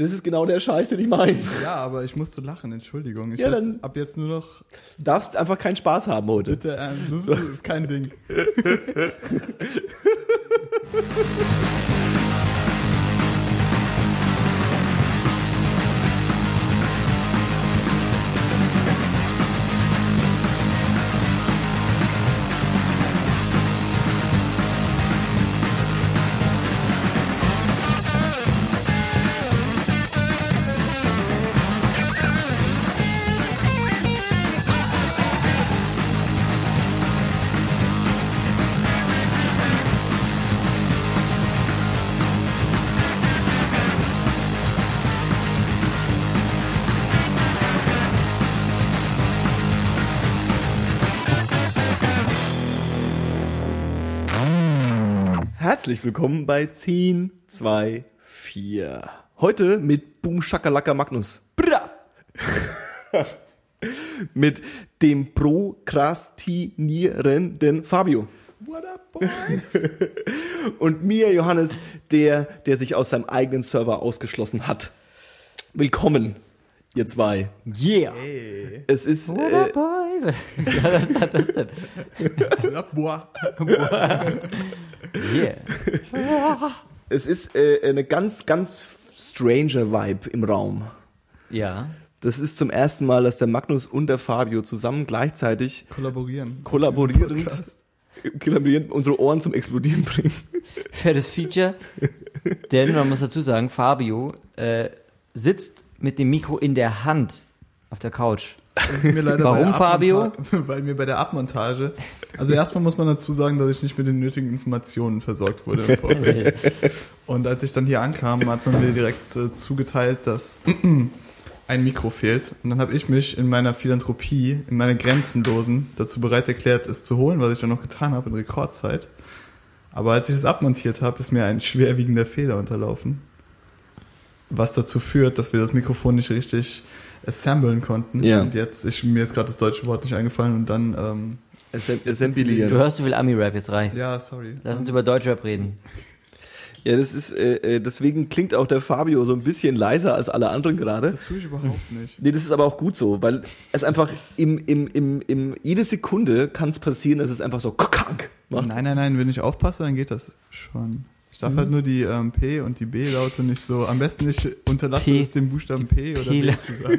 Das ist genau der Scheiß, den ich meine. Ja, aber ich musste lachen, Entschuldigung. Ich Ja, dann- ab jetzt nur noch darfst einfach keinen Spaß haben heute. bitte ernst. Das ist, ist kein Ding. Herzlich willkommen bei 10, 2, 4. Heute mit Boom Shakalaka Magnus. Bra! mit dem prokrastinierenden Fabio. What up, boy? Und mir, Johannes, der, der sich aus seinem eigenen Server ausgeschlossen hat. Willkommen, ihr zwei. Yeah. Hey. Es ist, äh, boy? ja, das. What up, boy? Yeah. es ist äh, eine ganz, ganz stranger Vibe im Raum. Ja. Das ist zum ersten Mal, dass der Magnus und der Fabio zusammen gleichzeitig Kollaborieren. kollaborierend, kollaborierend unsere Ohren zum Explodieren bringen. Für das Feature. Denn man muss dazu sagen, Fabio äh, sitzt mit dem Mikro in der Hand auf der Couch. Warum, Fabio? Weil mir bei der Abmontage, also erstmal muss man dazu sagen, dass ich nicht mit den nötigen Informationen versorgt wurde im Vorfeld. Und als ich dann hier ankam, hat man mir direkt äh, zugeteilt, dass ein Mikro fehlt. Und dann habe ich mich in meiner Philanthropie, in meiner Grenzenlosen, dazu bereit erklärt, es zu holen, was ich dann noch getan habe in Rekordzeit. Aber als ich es abmontiert habe, ist mir ein schwerwiegender Fehler unterlaufen. Was dazu führt, dass wir das Mikrofon nicht richtig assemblen konnten. Ja. Und jetzt, ich, mir ist gerade das deutsche Wort nicht eingefallen und dann, ähm, Assem- Du Assemblieren. hörst so viel Ami-Rap, jetzt reicht's. ja, sorry. Lass uns über Deutschrap reden. Ja, das ist, äh, äh, deswegen klingt auch der Fabio so ein bisschen leiser als alle anderen gerade. Das tue ich überhaupt nicht. Nee, das ist aber auch gut so, weil es einfach im, im, im, im, jede Sekunde kann es passieren, dass es einfach so kack macht. Nein, nein, nein, wenn ich aufpasse, dann geht das schon. Ich darf Mhm. halt nur die ähm, P und die B-Laute nicht so, am besten nicht unterlasse P. es den Buchstaben P oder B P- zu sagen.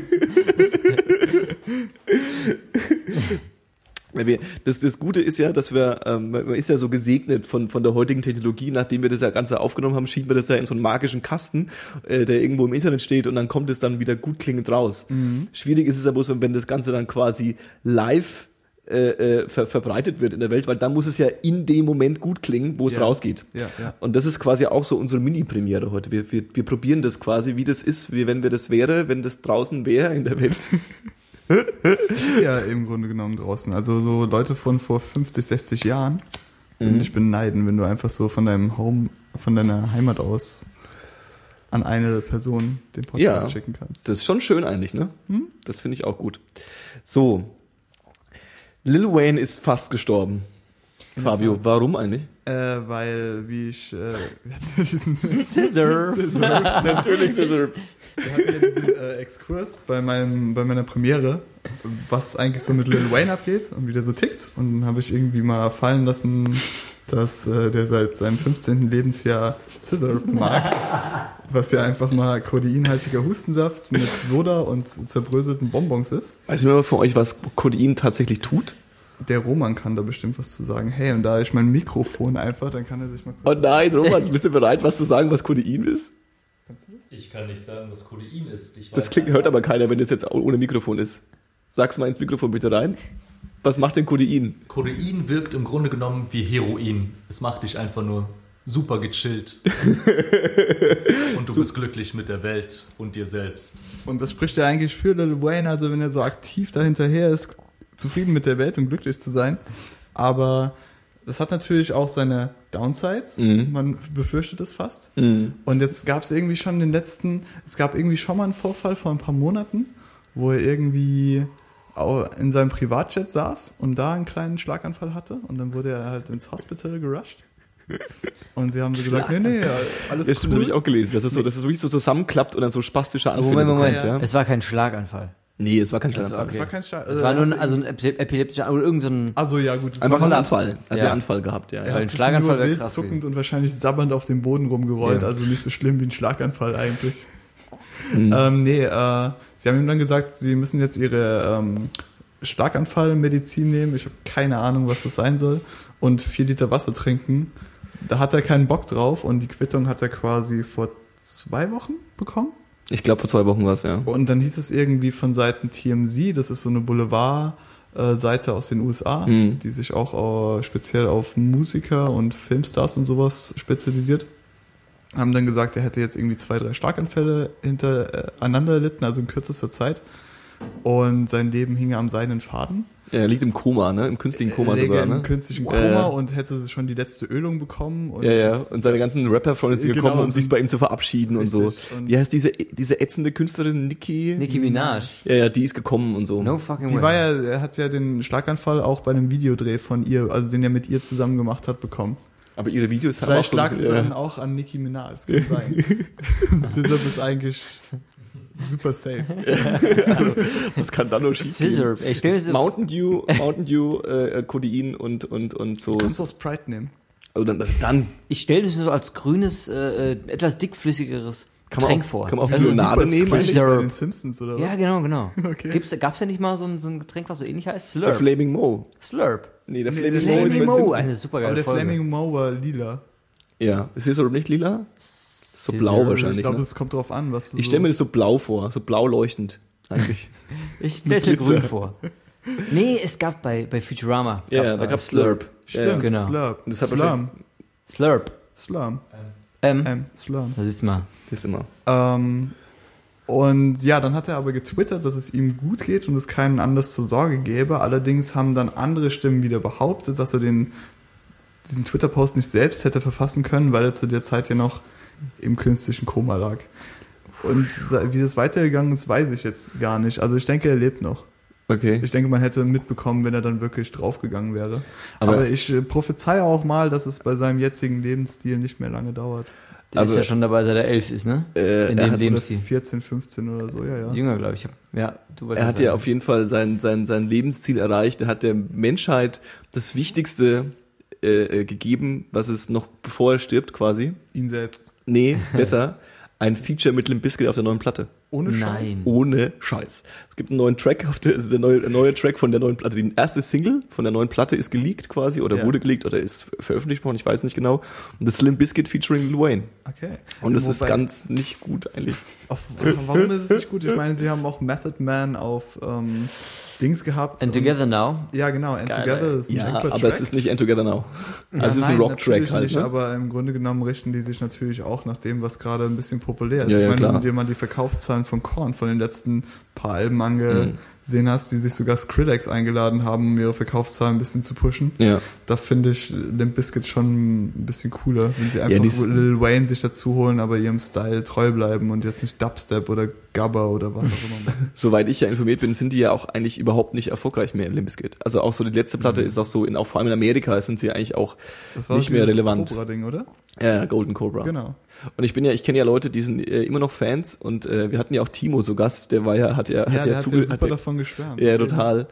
Das, das Gute ist ja, dass wir, ähm, man ist ja so gesegnet von, von der heutigen Technologie, nachdem wir das ja Ganze aufgenommen haben, schieben wir das ja in so einen magischen Kasten, äh, der irgendwo im Internet steht und dann kommt es dann wieder gut klingend raus. Schwierig ist es aber so, wenn das Ganze dann quasi live äh, äh, ver verbreitet wird in der Welt, weil dann muss es ja in dem Moment gut klingen, wo es Ja. rausgeht. Ja, ja. Und das ist quasi auch so unsere Mini-Premiere heute. Wir, wir, wir probieren das quasi, wie das ist, wie wenn wir das wäre, wenn das draußen wäre in der Welt. Das ist ja im Grunde genommen draußen. Also so Leute von vor 50, 60 Jahren würden dich beneiden, wenn du einfach so von deinem Home, von deiner Heimat aus an eine Person den Podcast Ja. schicken kannst. Das ist schon schön eigentlich, ne? Das finde ich auch gut. So. Lil Wayne ist fast gestorben. Fabio, warum eigentlich? Äh, weil, wie ich, äh, wir hatten ja diesen Scissor. Natürlich ist er. Wir hatten ja diesen äh, Exkurs bei, meinem, bei meiner Premiere, was eigentlich so mit Lil Wayne abgeht und wie der so tickt. Und dann habe ich irgendwie mal fallen lassen, dass äh, der seit seinem 15. Lebensjahr Scissor mag. Was ja einfach mal kodeinhaltiger Hustensaft mit Soda und zerbröselten Bonbons ist. Weiß jemand von euch, was Codein tatsächlich tut? Der Roman kann da bestimmt was zu sagen. Hey, und da ich mein Mikrofon einfach, dann kann er sich mal Oh nein, Roman, bist du bereit, was zu sagen, was Codein ist? Ich kann nicht sagen, was Codein ist. Ich Das klingt, hört aber keiner, wenn das jetzt ohne Mikrofon ist. Sag's mal ins Mikrofon bitte rein. Was macht denn Codein? Codein wirkt im Grunde genommen wie Heroin. Es macht dich einfach nur super gechillt. und du bist glücklich mit der Welt und dir selbst. Und das spricht ja eigentlich für Lil Wayne, also wenn er so aktiv dahinterher ist, zufrieden mit der Welt und glücklich zu sein. Aber das hat natürlich auch seine Downsides. Mhm. Man befürchtet es fast. Mhm. Und jetzt gab es irgendwie schon den letzten, es gab irgendwie schon mal einen Vorfall vor ein paar Monaten, wo er irgendwie in seinem Privatjet saß und da einen kleinen Schlaganfall hatte und dann wurde er halt ins Hospital gerusht. Und sie haben so gesagt, nee, nee, alles Das stimmt, cool. habe ich auch gelesen. Das ist so, dass es wirklich so zusammenklappt und dann so spastische Anfälle Moment, Moment. bekommt, ja. Es war kein Schlaganfall. Nee, es war kein war Schlaganfall. Das war kein Scheiß. Es war nur ein, also ein epi- epileptischer oder irgendein so ein also ja, gut. es Einfach war ein. Anfall. Er hat Ja. einen Anfall gehabt, ja. Er ja. ein hat sich Schlaganfall nur wild krass zuckend und wahrscheinlich sabbernd auf dem Boden rumgerollt, Ja. also nicht so schlimm wie ein Schlaganfall eigentlich. Mhm. Ähm, nee, äh, sie haben ihm dann gesagt, sie müssen jetzt ihre ähm, Schlaganfallmedizin nehmen. Ich habe keine Ahnung, was das sein soll. Und vier Liter Wasser trinken. Da hat er keinen Bock drauf und die Quittung hat er quasi vor zwei Wochen bekommen. Ich glaube, vor zwei Wochen war es, ja. Und dann hieß es irgendwie von Seiten TMZ, das ist so eine Boulevard-Seite aus den USA, Mhm. die sich auch äh, speziell auf Musiker und Filmstars und sowas spezialisiert. Haben dann gesagt, er hätte jetzt irgendwie zwei, drei Schlaganfälle hintereinander erlitten, also in kürzester Zeit. Und sein Leben hinge am seidenen Faden. Er liegt im Koma, ne? Im künstlichen Koma läge sogar, im ne? künstlichen Ja, Koma ja. und hätte schon die letzte Ölung bekommen. Und Ja, ja. Und seine ganzen Rapper-Freunde sind Genau, gekommen, um sind- sich bei ihm zu verabschieden und so. Richtig. Und- Wie heißt diese, diese ätzende Künstlerin Nicki? Nicki Minaj. Ja, ja, die ist gekommen und so. No fucking Die way. war ja, er hat ja den Schlaganfall auch bei einem Videodreh von ihr, also den er mit ihr zusammen gemacht hat, bekommen. Aber ihre Videos haben Vielleicht auch lag es dann auch an Nicki Minaj, das kann sein. Scissor ist eigentlich super safe. Was kann da nur schief Scissor. So- Mountain Dew, Mountain Dew, äh, Codein und, und, und so. Kannst du aus Pride nehmen. Oder dann, dann Ich stelle mir das so als grünes, äh, äh, etwas dickflüssigeres Kann man Getränk auch- vor. kann man auch Also, so Limonade nehmen? Bei den Simpsons oder was? Ja, genau, genau. Okay. Gibt's, gab's ja nicht mal so ein, so ein Getränk, was so ähnlich heißt? Slurp. Flaming Mo. Slurp. Nee, der Nee, Flaming der Mo ist Flaming bei Mo, Simpsons. eine super Aber der Folge. Flaming Mo war lila. Ja. Ist das nicht lila? So blau wahrscheinlich. Ich glaube, ne? das kommt drauf an, was du Ich so... stelle mir das so blau vor, so blau leuchtend. Eigentlich. Ich stelle mir grün vor. Nee, es gab bei, bei Futurama. ja, gab's da mal gab's Slurp. Stimmt, Ja, genau. Slurp. Das hat Slurm. Slurp. Slurm. Ähm, Ähm, Slurm. das ist mal. Das ist immer. Ähm, und ja, dann hat er aber getwittert, dass es ihm gut geht und es keinen Anlass zur Sorge gäbe. Allerdings haben dann andere Stimmen wieder behauptet, dass er den, diesen Twitter-Post nicht selbst hätte verfassen können, weil er zu der Zeit ja noch im künstlichen Koma lag. Und wie das weitergegangen ist, weiß ich jetzt gar nicht. Also ich denke, er lebt noch. Okay. Ich denke, man hätte mitbekommen, wenn er dann wirklich draufgegangen wäre. Aber Aber, ich äh, prophezeie auch mal, dass es bei seinem jetzigen Lebensstil nicht mehr lange dauert. Der ist Aber- ja schon dabei, seit er elf ist, ne? Äh, In er dem Lebensstil. 14, 15 oder so, ja, ja. Jünger, glaube ich. Ja, du Er hat ja auf jeden Fall sein, sein, sein Lebensziel erreicht. Er hat der Menschheit das Wichtigste äh, äh, gegeben, was es noch bevor er stirbt quasi. Ihn selbst. Nee, besser. Ein Feature mit Limp Bizkit auf der neuen Platte. Ohne Nein. Scheiß. Ohne Scheiß. Es gibt einen neuen Track auf der, der neue, neue Track von der neuen Platte. Die erste Single von der neuen Platte ist geleakt quasi oder Ja. wurde geleakt oder ist veröffentlicht worden, ich weiß nicht genau. Und das Limp Bizkit featuring Lil Wayne. Okay. Und das ist ganz nicht gut eigentlich. Auf, warum ist es nicht gut? Ich meine, sie haben auch Method Man auf ähm, Dings gehabt. And und- Together Now. Ja, genau. And Geil, Together ist ein Ja, super aber Track. es ist nicht End Together Now. Ja, Also es ist ein nein, Rock-Track natürlich halt. Nicht, Ne? aber im Grunde genommen richten die sich natürlich auch nach dem, was gerade ein bisschen populär ist. Ja, ich ja, meine, klar. wenn du dir mal die Verkaufszahlen von Korn von den letzten paar Alben Mhm. Angesehen hast, die sich sogar Skrillex eingeladen haben, um ihre Verkaufszahlen ein bisschen zu pushen, Ja. da finde ich Limp Bizkit schon ein bisschen cooler, wenn sie einfach ist- Lil Wayne sich dazu holen, aber ihrem Style treu bleiben und jetzt nicht Dubstep oder Gabba oder was auch immer. Soweit ich ja informiert bin, sind die ja auch eigentlich überhaupt nicht erfolgreich mehr, Limp Bizkit. Also auch so die letzte Platte ist auch so, in, auch vor allem in Amerika sind sie eigentlich auch Das nicht mehr relevant. Cobra-Ding, oder? Ja, Golden Cobra. Genau. Und ich bin ja, ich kenne ja Leute, die sind äh, immer noch Fans und äh, wir hatten ja auch Timo zu Gast, der war ja, hat ja, Ja, hat ja hat ja super davon geschwärmt. ja, total.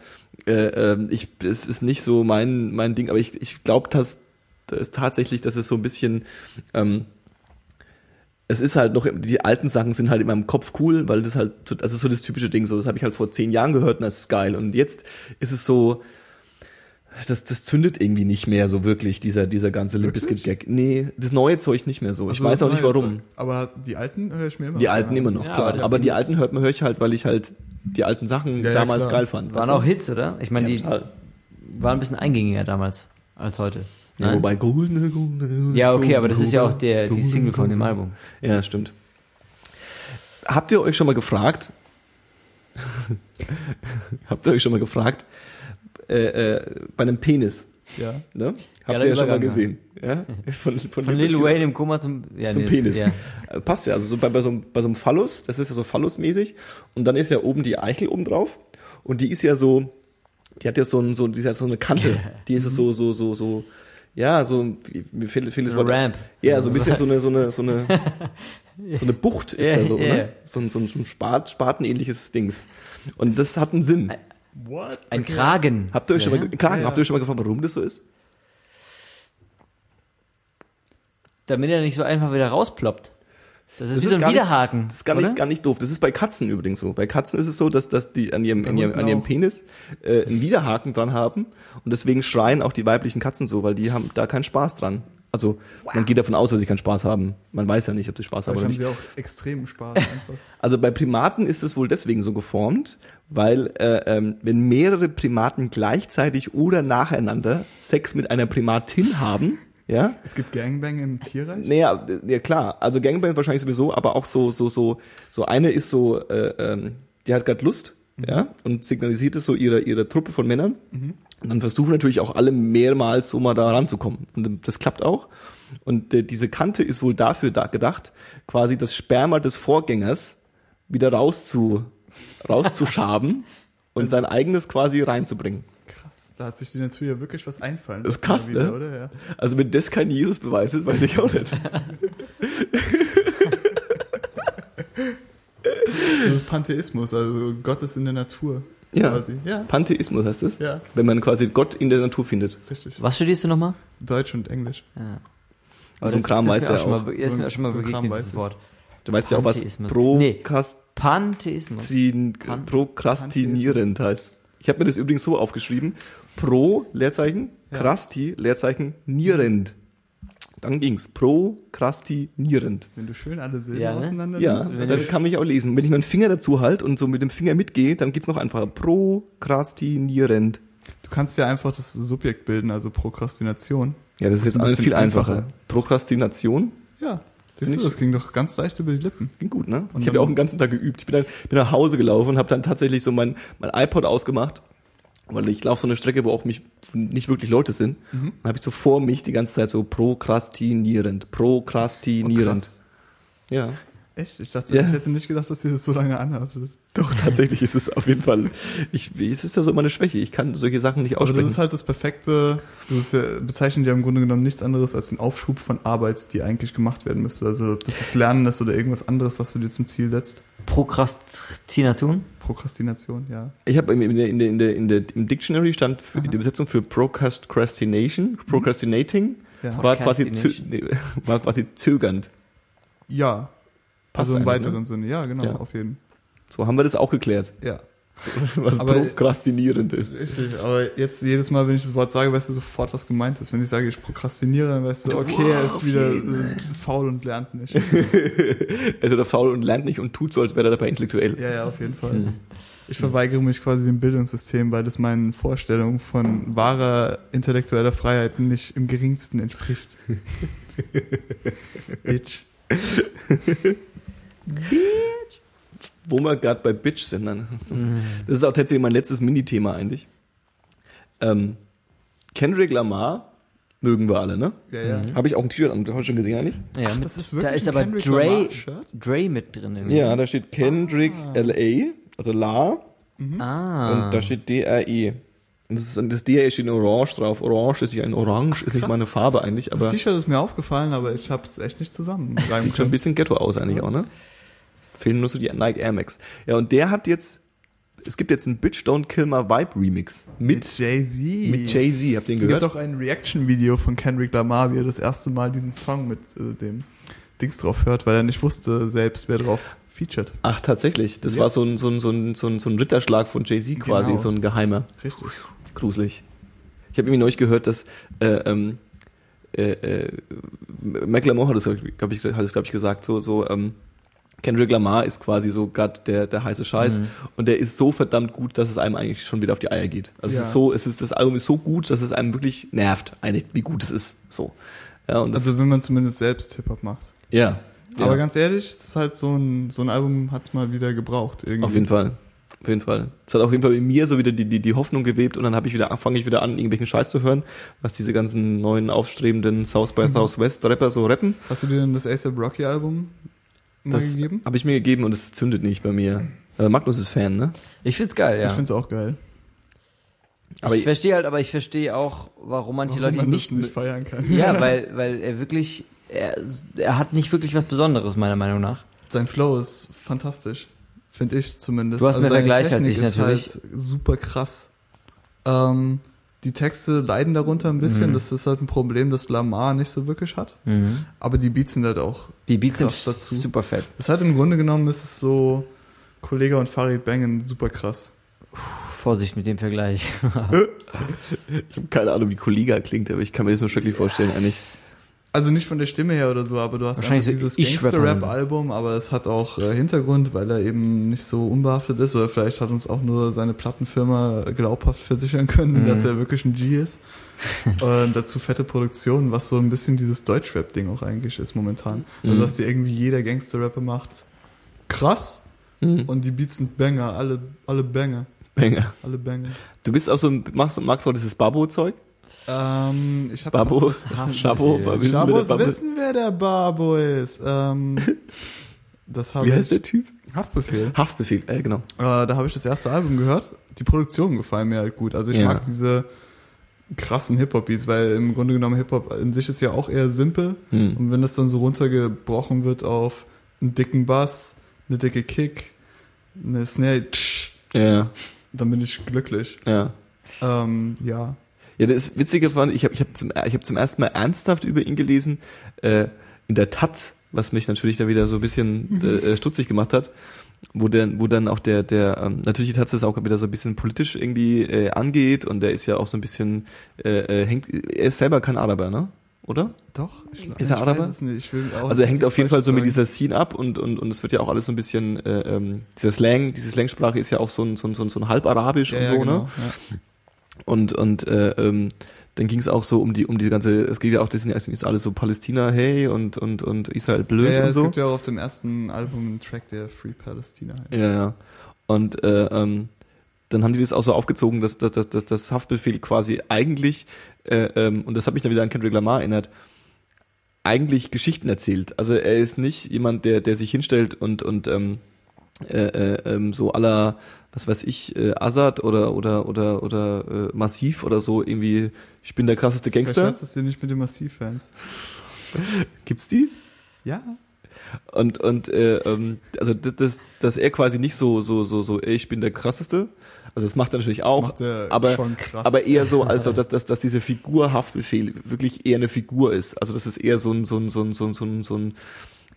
Äh, ähm, ich, es ist nicht so mein, mein Ding, aber ich, ich glaube, dass, dass tatsächlich, dass es so ein bisschen, ähm, es ist halt noch, die alten Sachen sind halt in meinem Kopf cool, weil das halt, so- das ist so das typische Ding, so, das habe ich halt vor zehn Jahren gehört und das ist geil. Und jetzt ist es so, das, das zündet irgendwie nicht mehr so wirklich, dieser, dieser ganze Limp? Bizkit Gag. Nee, das neue Zeug nicht mehr so. Ich Also, weiß auch nicht warum. Aber die alten höre ich mir immer Die alten immer noch, Ja, klar. aber Aber die alten hört man, höre ich halt, weil ich halt die alten Sachen Ja, ja, damals klar. geil fand. Waren auch Hits, oder? Ich meine, Ja, die total. waren ein bisschen eingängiger damals als heute. Ja, wobei Golden, Golden, Ja, okay, aber das ist ja auch Golden, der, die Single von dem Album. Ja, stimmt. Habt ihr euch schon mal gefragt, habt ihr euch schon mal gefragt, äh, äh, bei einem Penis, Ja. ne? Habt ihr ja schon mal gesehen, ja? Von, Von Limp Lil Wayne im Koma zum, ja, zum nee, Penis. Ja. Äh, Passt ja, also so bei, bei, so einem, bei so einem Phallus, das ist ja so Phallusmäßig und dann ist ja oben die Eichel oben drauf und die ist ja so, die hat ja so, ein, so, die hat so eine Kante, die ist ja so, so, so, so, ja, so, mir fehlt, fehlt So das Wort. Ramp. Ja, so ein bisschen so eine, so eine, so eine, so eine Bucht ist Ja, da so, ja. ne? So ein, so so ein Spat, Spatenähnliches Dings. Und das hat einen Sinn. What? Ein Kragen. Habt ihr euch schon mal, Ja. ge- Kragen, Ja, ja. habt ihr euch schon mal gefragt, warum das so ist? Damit er nicht so einfach wieder rausploppt. Das ist Das wie so ein gar nicht- Widerhaken. Das ist gar oder? nicht, gar nicht doof. Das ist bei Katzen übrigens so. Bei Katzen ist es so, dass, dass die an ihrem, an ihrem, Hunden an ihrem. Penis äh, einen Widerhaken dran haben und deswegen schreien auch die weiblichen Katzen so, weil die haben da keinen Spaß dran. Also man geht davon aus, dass sie keinen Spaß haben. Man weiß ja nicht, ob sie Spaß haben oder haben nicht. sie auch extremen Spaß einfach. Also bei Primaten ist es wohl deswegen so geformt, weil äh, ähm, wenn mehrere Primaten gleichzeitig oder nacheinander Sex mit einer Primatin haben, ja, Es gibt Gangbang im Tierreich? naja, ja klar, also Gangbang wahrscheinlich sowieso, aber auch so, so, so, so eine ist so, äh, ähm, die hat gerade Lust, ja, und signalisiert es so ihrer ihrer Truppe von Männern. Und dann versuchen natürlich auch alle mehrmals so mal da ranzukommen. Und das klappt auch. Und äh, diese Kante ist wohl dafür da gedacht, quasi das Sperma des Vorgängers wieder rauszu, rauszuschaben und sein eigenes quasi reinzubringen. Krass, da hat sich die Natur ja wirklich was einfallen Das ist lassen krass, mal ne? Oder? Ja. Also wenn das kein Jesus-Beweis ist, weiß ich auch nicht. Das ist Pantheismus, also Gott ist in der Natur. Ja. Quasi. Ja, Pantheismus heißt es. Ja. Wenn man quasi Gott in der Natur findet. richtig. Was studierst du nochmal? Deutsch und Englisch. Ja. So ein Kram weiß er auch schon mal, auch. be- ist So mir auch schon mal so begegnet, weiß dieses ich. Wort. Du weißt ja auch, was Pantheismus. Prokrast Pantheismus. Pan- prokrastinierend heißt. Ich habe mir das übrigens so aufgeschrieben. Pro, Leerzeichen, krasti, Leerzeichen, nierend. Dann ging's. Prokrastinierend. Wenn du schön alle Silben Ja, ne? auseinander Ja, dann kann mich auch lesen. Wenn ich meinen Finger dazu halte und so mit dem Finger mitgehe, dann geht's noch einfacher. Prokrastinierend. Du kannst ja einfach das Subjekt bilden, also Prokrastination. Ja, das ist Das ist jetzt ein alles bisschen viel einfacher. einfacher. Prokrastination Ja. Siehst du, das ging doch ganz leicht über die Lippen. Ging gut, ne? Und ich habe ja auch den ganzen Tag geübt. Ich bin dann bin nach Hause gelaufen und habe dann tatsächlich so mein, mein iPod ausgemacht, weil ich laufe so eine Strecke, wo auch mich nicht wirklich Leute sind. Mhm. Dann habe ich so vor mich die ganze Zeit so prokrastinierend, prokrastinierend. krass. ja, Echt? Ich dachte, Ja. ich hätte nicht gedacht, dass ihr das so lange anhaftet. Doch tatsächlich ist es auf jeden Fall. Ich, es ist ja so meine Schwäche. Ich kann solche Sachen nicht Aber das aussprechen. ist halt das perfekte, das ist ja, bezeichnet ja im Grunde genommen nichts anderes als den Aufschub von Arbeit, die eigentlich gemacht werden müsste. Also, das ist Lernen ist oder irgendwas anderes, was du dir zum Ziel setzt. Prokrastination? Prokrastination, ja. Ich habe in der, in der, in der, in der, im Dictionary stand für die Übersetzung für Procrastination, Procrastinating, Ja. war quasi, war quasi zögernd. Ja. Passt also im eigentlich, weiteren ne? Sinne, ja, genau, Ja. auf jeden So haben wir das auch geklärt, Ja. was Aber- prokrastinierend ist. Richtig, aber jetzt jedes Mal, wenn ich das Wort sage, weißt du sofort, was gemeint ist. Wenn ich sage, ich prokrastiniere, dann weißt du, okay, er ist wieder äh, faul und lernt nicht. Also der faul und lernt nicht und tut so, als wäre er dabei intellektuell. Ja, ja, auf jeden Fall. Ich verweigere mich quasi dem Bildungssystem, weil das meinen Vorstellungen von wahrer intellektueller Freiheit nicht im geringsten entspricht. Bitch. Wo wir gerade bei Bitch sind. Dann. Das ist auch tatsächlich mein letztes Mini-Thema eigentlich. Ähm, Kendrick Lamar mögen wir alle, ne? Ja, ja. Habe ich auch ein T-Shirt an, habe ich schon gesehen eigentlich? Ja, Ach, mit- das ist da wirklich ist ein aber Dre? Dre mit drin. irgendwie. Ja, da steht Kendrick L.A., also La, Ah. und da steht D-R-E. Und das, ist, das D-R-E steht in Orange drauf. Orange ist nicht ein Orange, ist nicht meine Farbe eigentlich, Das aber T-Shirt ist mir aufgefallen, aber ich habe es echt nicht zusammen. sieht schon ein bisschen Ghetto aus eigentlich auch, ne? Fehlen nur so die Nike Air Max. Ja, und der hat jetzt, es gibt jetzt einen Bitch Don't Kill My Vibe Remix mit Jay-Z. mit Jay-Z, habt ihr den Es gibt gehört? auch ein Reaction-Video von Kendrick Lamar, wie er das erste Mal diesen Song mit äh, dem Dings drauf hört, weil er nicht wusste selbst, wer drauf featured. Ach, tatsächlich. Das Ja. war so ein, so, ein, so, ein, so, ein, so ein Ritterschlag von Jay-Z quasi, Genau. so ein geheimer. Richtig. Gruselig. Ich habe irgendwie neulich gehört, dass äh, ähm, äh, äh, Macklemore hat es, glaube ich, hat es, glaub ich, gesagt, so, so, ähm, Kendrick Lamar ist quasi so gerade der, der heiße Scheiß Mhm. und der ist so verdammt gut, dass es einem eigentlich schon wieder auf die Eier geht. Also Ja. es ist so, es ist, das Album ist so gut, dass es einem wirklich nervt, eigentlich, wie gut es ist. So. Ja, und Also wenn man zumindest selbst Hip-Hop macht. ja. Aber ja. ganz ehrlich, es ist halt so ein, so ein Album hat's mal wieder gebraucht. Irgendwie. Auf jeden Fall. Auf jeden Fall. Es hat auf jeden Fall in mir so wieder die, die, die Hoffnung gewebt und dann habe ich wieder, fange ich wieder an, irgendwelchen Scheiß zu hören, was diese ganzen neuen aufstrebenden South by Southwest Rapper so rappen. Hast du dir denn das ASAP Rocky Album mal Das gegeben? habe ich mir gegeben und es zündet nicht bei mir. Aber Magnus ist Fan, ne? Ich find's geil, ja. Ich find's auch geil. Aber ich verstehe halt, aber ich verstehe auch, warum manche Warum Leute ihn man nicht. nicht feiern kann. Ja, weil, weil er wirklich, er, er hat nicht wirklich was Besonderes, meiner Meinung nach. Sein Flow ist fantastisch. Finde ich zumindest. Du hast mehr seine Vergleich als ich ist natürlich. Halt super krass. Ähm, die Texte leiden darunter ein bisschen. Mhm. Das ist halt ein Problem, das Lamar nicht so wirklich hat. Mhm. Aber die Beats sind halt auch. Die Beats sind Krass dazu. super fett. Das ist halt im Grunde genommen ist es so Kollega und Farid Bangen super krass. Vorsicht mit dem Vergleich. ich habe keine Ahnung, wie Kollega klingt, aber ich kann mir das nur schrecklich vorstellen eigentlich. Also nicht von der Stimme her oder so, aber du hast Wahrscheinlich so dieses. Gangster-Rap-Album, aber es hat auch äh, Hintergrund, weil er eben nicht so unbehaftet ist oder vielleicht hat uns auch nur seine Plattenfirma glaubhaft versichern können, Mhm. dass er wirklich ein G ist. Und dazu fette Produktion, was so ein bisschen dieses Deutschrap-Ding auch eigentlich ist momentan. Also Mhm. was dir irgendwie jeder Gangster-Rapper macht. Krass. Mhm. Und die Beats sind Banger, alle, alle Banger, Banger. alle Banger. Du bist auch so, ein- magst, magst du auch dieses Babo-Zeug? Ähm, ich hab Babos, Haftbefehl. Chabo, wissen wir, Schabos der Babo- wissen, wer der Babo ist. Ähm, das Wie heißt der ich. Typ? Haftbefehl. Haftbefehl, äh, genau. Äh, da habe ich das erste Album gehört. Die Produktionen gefallen mir halt gut. Also ich Ja. mag diese krassen Hip-Hop-Beats, weil im Grunde genommen Hip-Hop in sich ist ja auch eher simpel. Hm. Und wenn das dann so runtergebrochen wird auf einen dicken Bass, eine dicke Kick, eine Snare, tsch, Ja, dann bin ich glücklich. ja. Ähm, ja. Ja, das Witzige war, ich habe ich hab zum, ich hab zum ersten Mal ernsthaft über ihn gelesen, äh, in der Taz, was mich natürlich dann wieder so ein bisschen äh, stutzig gemacht hat, wo dann, wo dann auch der, der, ähm, natürlich die Taz ist auch wieder so ein bisschen politisch irgendwie äh, angeht und der ist ja auch so ein bisschen, äh, äh, hängt, er ist selber kein Araber, ne? Oder? Doch. Ich, Ist er Araber? es nicht. Ich will auch Also er hängt auf jeden Fall so mit dieser Scene ab und, und, und es wird ja auch alles so ein bisschen, äh, ähm, dieser Slang, diese Slangsprache ist ja auch so ein, so ein, so ein, so ein halb-arabisch sagen. und so, ne? genau. Ja. Und, und äh, ähm, dann ging es auch so um die um die ganze, es geht ja auch, ja ist alles so Palästina, hey und und und Israel blöd Ja, ja, und es so. gibt ja auch auf dem ersten Album einen Track, der Free Palestina heißt. Ja, ja. Und äh, ähm, dann haben die das auch so aufgezogen, dass, dass, dass, dass das Haftbefehl quasi eigentlich, äh, ähm, und das hat mich dann wieder an Kendrick Lamar erinnert, eigentlich Geschichten erzählt. Also er ist nicht jemand, der, der sich hinstellt und, und ähm, äh, äh, ähm, so aller, was weiß ich, äh, Assad oder oder oder oder äh, Massiv oder so irgendwie, ich bin der krasseste Gangster. Verscherzt es dir nicht mit den Massiv-Fans. Gibt's die? Ja. Und und äh, ähm, also das, das, dass er quasi nicht so so so so, ey, ich bin der krasseste. Also das macht er natürlich auch, macht er aber krass. aber eher so, als ob dass, dass, dass diese Figur Haftbefehl wirklich eher eine Figur ist. Also dass es eher so ein so ein so ein so ein so ein, so ein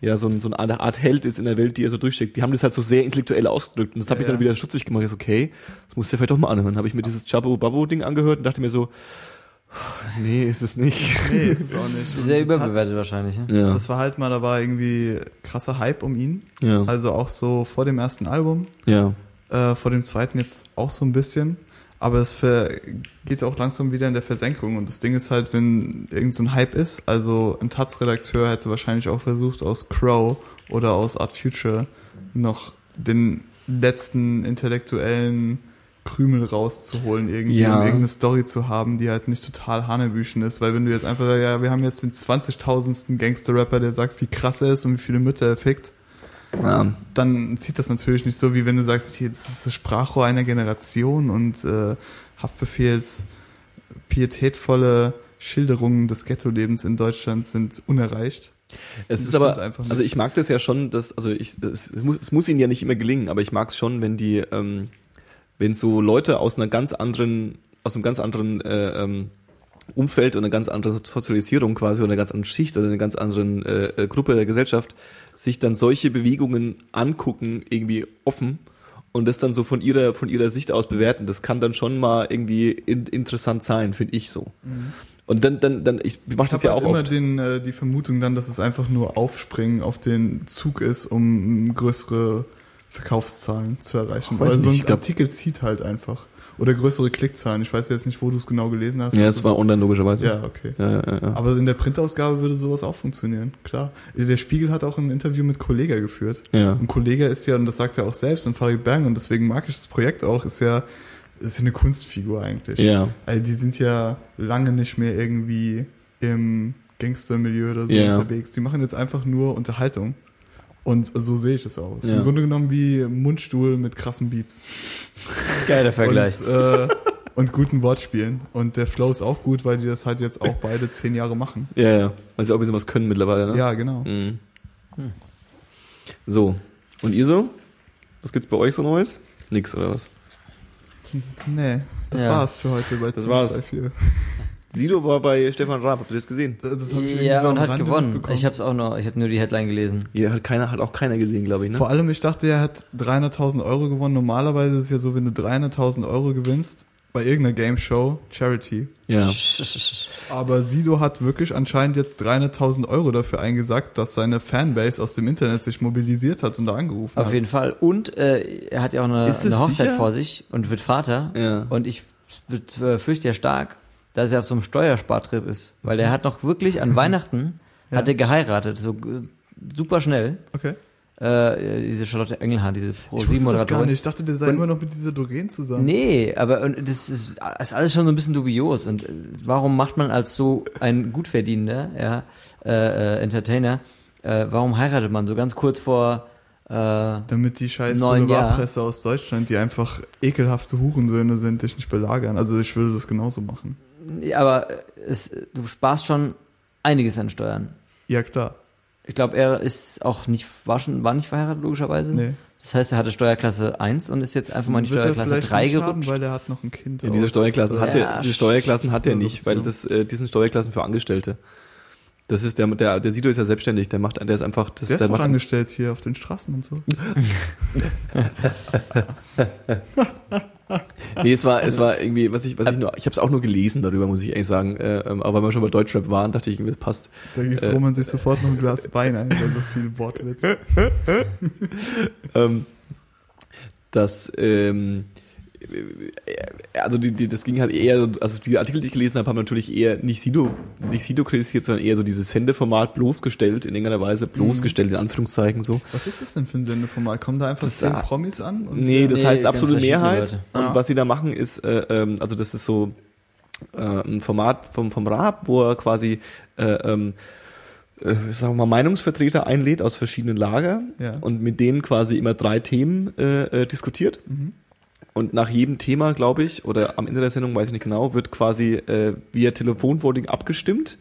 ja, so, ein, so eine Art Held ist in der Welt, die er so durchsteckt. Die haben das halt so sehr intellektuell ausgedrückt. Und das hat mich Ja. dann wieder stutzig gemacht. Ich so, okay, das musst du ja vielleicht doch mal anhören. Habe ich mir dieses Chabo Babo Ding angehört und dachte mir so, nee, ist es nicht. Nee, ist es auch nicht. Sehr Und die überbewertet wahrscheinlich. Ne? Ja, Das war halt mal, da war irgendwie krasser Hype um ihn. ja, Also auch so vor dem ersten Album, ja. äh, vor dem zweiten jetzt auch so ein bisschen. Aber es ver geht auch langsam wieder in der Versenkung. Und das Ding ist halt, wenn irgend so ein Hype ist, also ein Taz-Redakteur hätte wahrscheinlich auch versucht, aus Crow oder aus Art Future noch den letzten intellektuellen Krümel rauszuholen, irgendwie, Ja. um irgendeine Story zu haben, die halt nicht total Hanebüchen ist. Weil wenn du jetzt einfach sagst, ja, wir haben jetzt den 20.000. Gangster-Rapper, der sagt, wie krass er ist und wie viele Mütter er fickt, ja. dann zieht das natürlich nicht so, wie wenn du sagst, hier, das ist das Sprachrohr einer Generation und äh, Haftbefehls pietätvolle Schilderungen des Ghetto-Lebens in Deutschland sind unerreicht. Es Das ist aber, also ich mag das ja schon, dass, also ich, es, es, muss, es muss ihnen ja nicht immer gelingen, aber ich mag es schon, wenn die, ähm, wenn so Leute aus einer ganz anderen, aus einem ganz anderen äh, ähm, Umfeld und einer ganz anderen Sozialisierung quasi oder einer ganz anderen Schicht oder einer ganz anderen äh, äh, Gruppe der Gesellschaft sich dann solche Bewegungen angucken, irgendwie offen und das dann so von ihrer, von ihrer Sicht aus bewerten. Das kann dann schon mal irgendwie in, interessant sein, finde ich so. Und dann, dann, dann, ich mache das ja halt auch immer oft. den, äh, die Vermutung dann, dass es einfach nur Aufspringen auf den Zug ist, um größere Verkaufszahlen zu erreichen. Weil so ein glaub- Artikel zieht halt einfach. Oder größere Klickzahlen. Ich weiß jetzt nicht, wo du es genau gelesen hast. Ja, es war online logischerweise. Ja, okay. Ja, ja, ja. Aber in der Printausgabe würde sowas auch funktionieren, klar. Der Spiegel hat auch ein Interview mit Kollega geführt. Ja. Und Kollega ist ja, und das sagt er auch selbst, und Farid Bang, und deswegen mag ich das Projekt auch, ist ja, ist ja eine Kunstfigur eigentlich. Ja. Also die sind ja lange nicht mehr irgendwie im Gangstermilieu oder so Ja. unterwegs. Die machen jetzt einfach nur Unterhaltung. Und so sehe ich es auch. Es ist Ja. im Grunde genommen wie Mundstuhl mit krassen Beats. Geiler Vergleich. Und, äh, und guten Wortspielen. Und der Flow ist auch gut, weil die das halt jetzt auch beide zehn Jahre machen. Ja, ja. Weil sie auch ein bisschen was können mittlerweile, ne? Ja, genau. Mhm. So. Und ihr so? Was gibt's bei euch so Neues? Nix, oder was? Nee, das Ja. war's für heute bei Das war's. 224. Sido war bei Stefan Raab, habt ihr das gesehen? Das hab ich Ja, und hat Rande gewonnen. Ich habe es auch noch, ich habe nur die Headline gelesen. Ja, hat keiner, hat auch keiner gesehen, glaube ich, ne? Vor allem, ich dachte, er hat 300.000 Euro gewonnen. Normalerweise ist es ja so, wenn du 300.000 Euro gewinnst bei irgendeiner Game Show, Charity. Ja. Aber Sido hat wirklich anscheinend jetzt 300.000 Euro dafür eingesagt, dass seine Fanbase aus dem Internet sich mobilisiert hat und da angerufen Auf hat. jeden Fall. Und äh, er hat ja auch eine, eine Hochzeit sicher? vor sich und wird Vater. Ja. Und ich befürchte ja stark, dass er auf so einem Steuerspartrip ist. Weil er hat noch wirklich an Weihnachten Ja. hat er geheiratet, so super schnell. Okay. Äh, diese Charlotte Engelhardt, diese Ich wusste das gar Pro-7-Moderatorin. nicht. Ich dachte, der sei Und- immer noch mit dieser Doreen zusammen. Nee, aber und das ist, ist alles schon so ein bisschen dubios. Und äh, warum macht man als so ein Gutverdienender, ja, äh, äh, Entertainer, äh, warum heiratet man so ganz kurz vor äh, Damit die scheiß Boulevardpresse aus Deutschland, die einfach ekelhafte Hurensöhne sind, dich nicht belagern. Also ich würde das genauso machen. Ja, aber es, du sparst schon einiges an Steuern. Ja, klar. Ich glaube, er ist auch nicht, war schon, war nicht verheiratet, logischerweise. Nee. Das heißt, er hatte Steuerklasse 1 und ist jetzt einfach mal in die Wird er Steuerklasse vielleicht 3 nicht haben, gerutscht. weil er hat noch ein Kind. Ja, diese Steuerklassen hat Ja, er, diese Steuerklassen hat er nicht, weil das, äh, die sind Steuerklassen für Angestellte. Das ist der, der, der Sido ist ja selbstständig, der macht, der ist einfach, das, Der ist der doch macht, angestellt hier auf den Straßen und so. nee, es war, es war irgendwie, was ich, was ich nur, ich habe es auch nur gelesen darüber, muss ich ehrlich sagen, äh, ähm, aber weil wir schon bei Deutschrap waren, dachte ich, irgendwie, das passt. Da gießt Äh. Roman sich sofort noch ein Glas Wein ein, weil so viele Wortwitz. ähm, dass ähm, äh, also die, die, das ging halt eher, also die Artikel, die ich gelesen habe, haben natürlich eher nicht Sido, nicht Sido kritisiert, sondern eher so dieses Sendeformat bloßgestellt, in irgendeiner Weise bloßgestellt, in Anführungszeichen so. Was ist das denn für ein Sendeformat? Kommen da einfach Das, zehn Promis an? Und Nee, das Nee, heißt absolute Mehrheit. Leute. Und Ah. was sie da machen, ist, äh, ähm, also das ist so äh, ein Format vom, vom Raab, wo er quasi äh, ähm, äh, sagen wir mal, Meinungsvertreter einlädt aus verschiedenen Lagern Ja. und mit denen quasi immer drei Themen äh, äh, diskutiert. Und nach jedem Thema, glaube ich, oder am Ende der Sendung, weiß ich nicht genau, wird quasi äh, via Telefonvoting abgestimmt,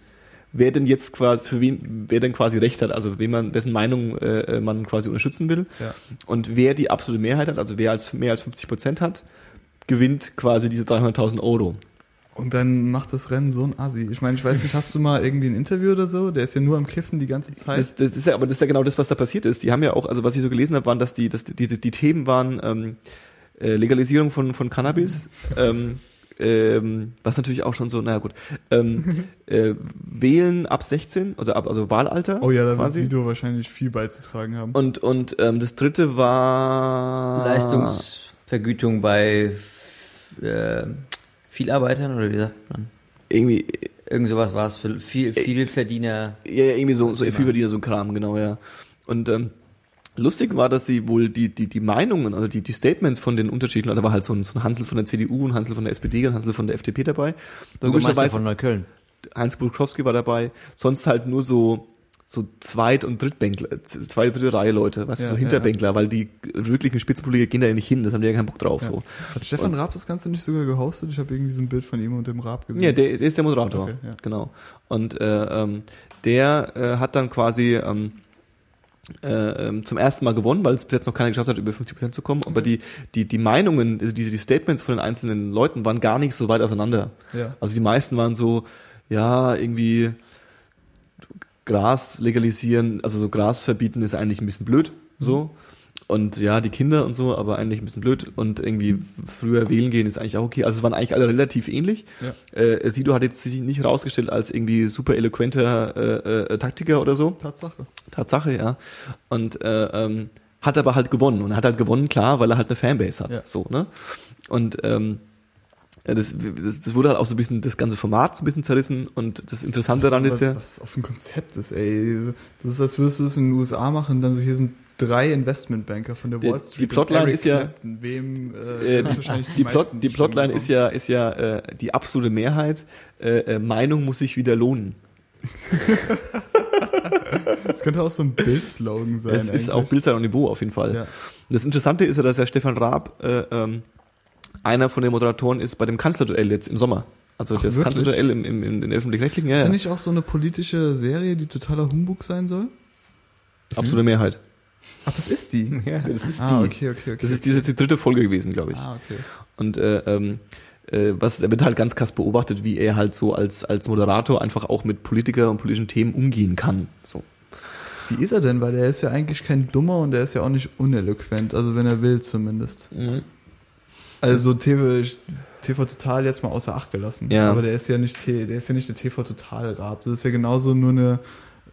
wer denn jetzt quasi, für wen, wer denn quasi Recht hat, also wen man, dessen Meinung äh, äh, man quasi unterstützen will. Ja. Und wer die absolute Mehrheit hat, also wer als mehr als 50 Prozent hat, gewinnt quasi diese 300.000 Euro. Und dann macht das Rennen so ein Assi. Ich meine, ich weiß nicht, hast du mal irgendwie ein Interview oder so? Der ist ja nur am Kiffen die ganze Zeit. Das, das ist ja, aber das ist ja genau das, was da passiert ist. Die haben ja auch, also was ich so gelesen habe, waren, dass die, dass die, die, die Themen waren ähm, äh, Legalisierung von, von Cannabis, ähm, ähm, was natürlich auch schon so, naja gut, ähm, äh, wählen ab 16 oder ab, also Wahlalter. oh ja, da wird quasi. Sido wahrscheinlich viel beizutragen haben. Und, und ähm, das dritte war Leistungsvergütung bei äh, Vielarbeitern oder wie sagt man? irgendwie Irgend sowas war es für viel, Vielverdiener. Ja, ja, irgendwie so, so Genau. Vielverdiener, so ein Kram, genau, ja. Und ähm, lustig war, dass sie wohl die, die, die Meinungen, also die, die Statements von den unterschiedlichen, da war halt so ein, so ein Hansel von der CDU, ein Hansel von der SPD, ein Hansel von der FDP dabei. Bürgermeister Logischerweise, von Neukölln. Heinz Buschkowski war dabei, sonst halt nur so so Zweit- und Drittbänkler, z- zweite, dritte Reihe Leute, weißt Ja, du, so ja, Hinterbänkler, weil die wirklichen Spitzenpolitiker gehen da ja nicht hin, das haben die ja keinen Bock drauf, Ja. so. Hat Stefan Raab das Ganze nicht sogar gehostet? Ich habe irgendwie so ein Bild von ihm und dem Raab gesehen. Ja, der, der ist der Moderator, Okay, ja. genau. Und äh, ähm, der äh, hat dann quasi ähm, äh, ähm, zum ersten Mal gewonnen, weil es bis jetzt noch keiner geschafft hat, über 50 Prozent zu kommen. Aber die, die, die Meinungen, also diese die Statements von den einzelnen Leuten waren gar nicht so weit auseinander. Ja. Also die meisten waren so, ja, irgendwie Gras legalisieren, also so Gras verbieten ist eigentlich ein bisschen blöd, so. Und ja, die Kinder und so, aber eigentlich ein bisschen blöd. Und irgendwie früher wählen gehen ist eigentlich auch okay. Also es waren eigentlich alle relativ ähnlich. Ja. Äh, Sido hat jetzt sich nicht rausgestellt als irgendwie super eloquenter äh, äh, Taktiker oder so. Tatsache. Tatsache, ja. Und äh, ähm, hat aber halt gewonnen. Und hat halt gewonnen, klar, weil er halt eine Fanbase hat. Ja. So, ne? Und ähm, das, das, das wurde halt auch so ein bisschen das ganze Format so ein bisschen zerrissen. Und das Interessante daran ist ja. Was auf ein Konzept ist, ey. Das ist, als würdest du es in den USA machen, dann so, hier sind drei Investmentbanker von der Die- Wall die Street. und Plotline ist ja- Clapton, wem, Äh, äh, wahrscheinlich die, Plot, die Plotline Stimmen ist ja, ist ja äh, die absolute Mehrheit. Äh, äh, Meinung muss sich wieder lohnen. Das könnte auch so ein Bildslogan sein. Es ist auch Bildzeitung Niveau auf jeden Fall. Ja. Das Interessante ist ja, dass ja Stefan Raab äh, ähm, einer von den Moderatoren ist bei dem Kanzlerduell jetzt im Sommer. Also das wirklich? Kanzlerduell im, im, im, in öffentlich-rechtlichen, ja, Ist ja. nicht auch so eine politische Serie, die totaler Humbug sein soll? absolute Mehrheit. Ach, das ist die. Ja. Das ist Ah, die. okay, okay, okay. Das ist, die, das ist die dritte Folge gewesen, glaube ich. Ah, okay. Und äh, ähm, äh, was er wird halt ganz krass beobachtet, wie er halt so als als Moderator einfach auch mit Politiker und politischen Themen umgehen kann. So. Wie ist er denn? Weil er ist ja eigentlich kein Dummer und er ist ja auch nicht uneloquent, also wenn er will zumindest. Also TV, TV Total jetzt mal außer Acht gelassen. Ja. Aber der ist ja nicht T- der ist ja nicht der TV Total Rab. Das ist ja genauso nur eine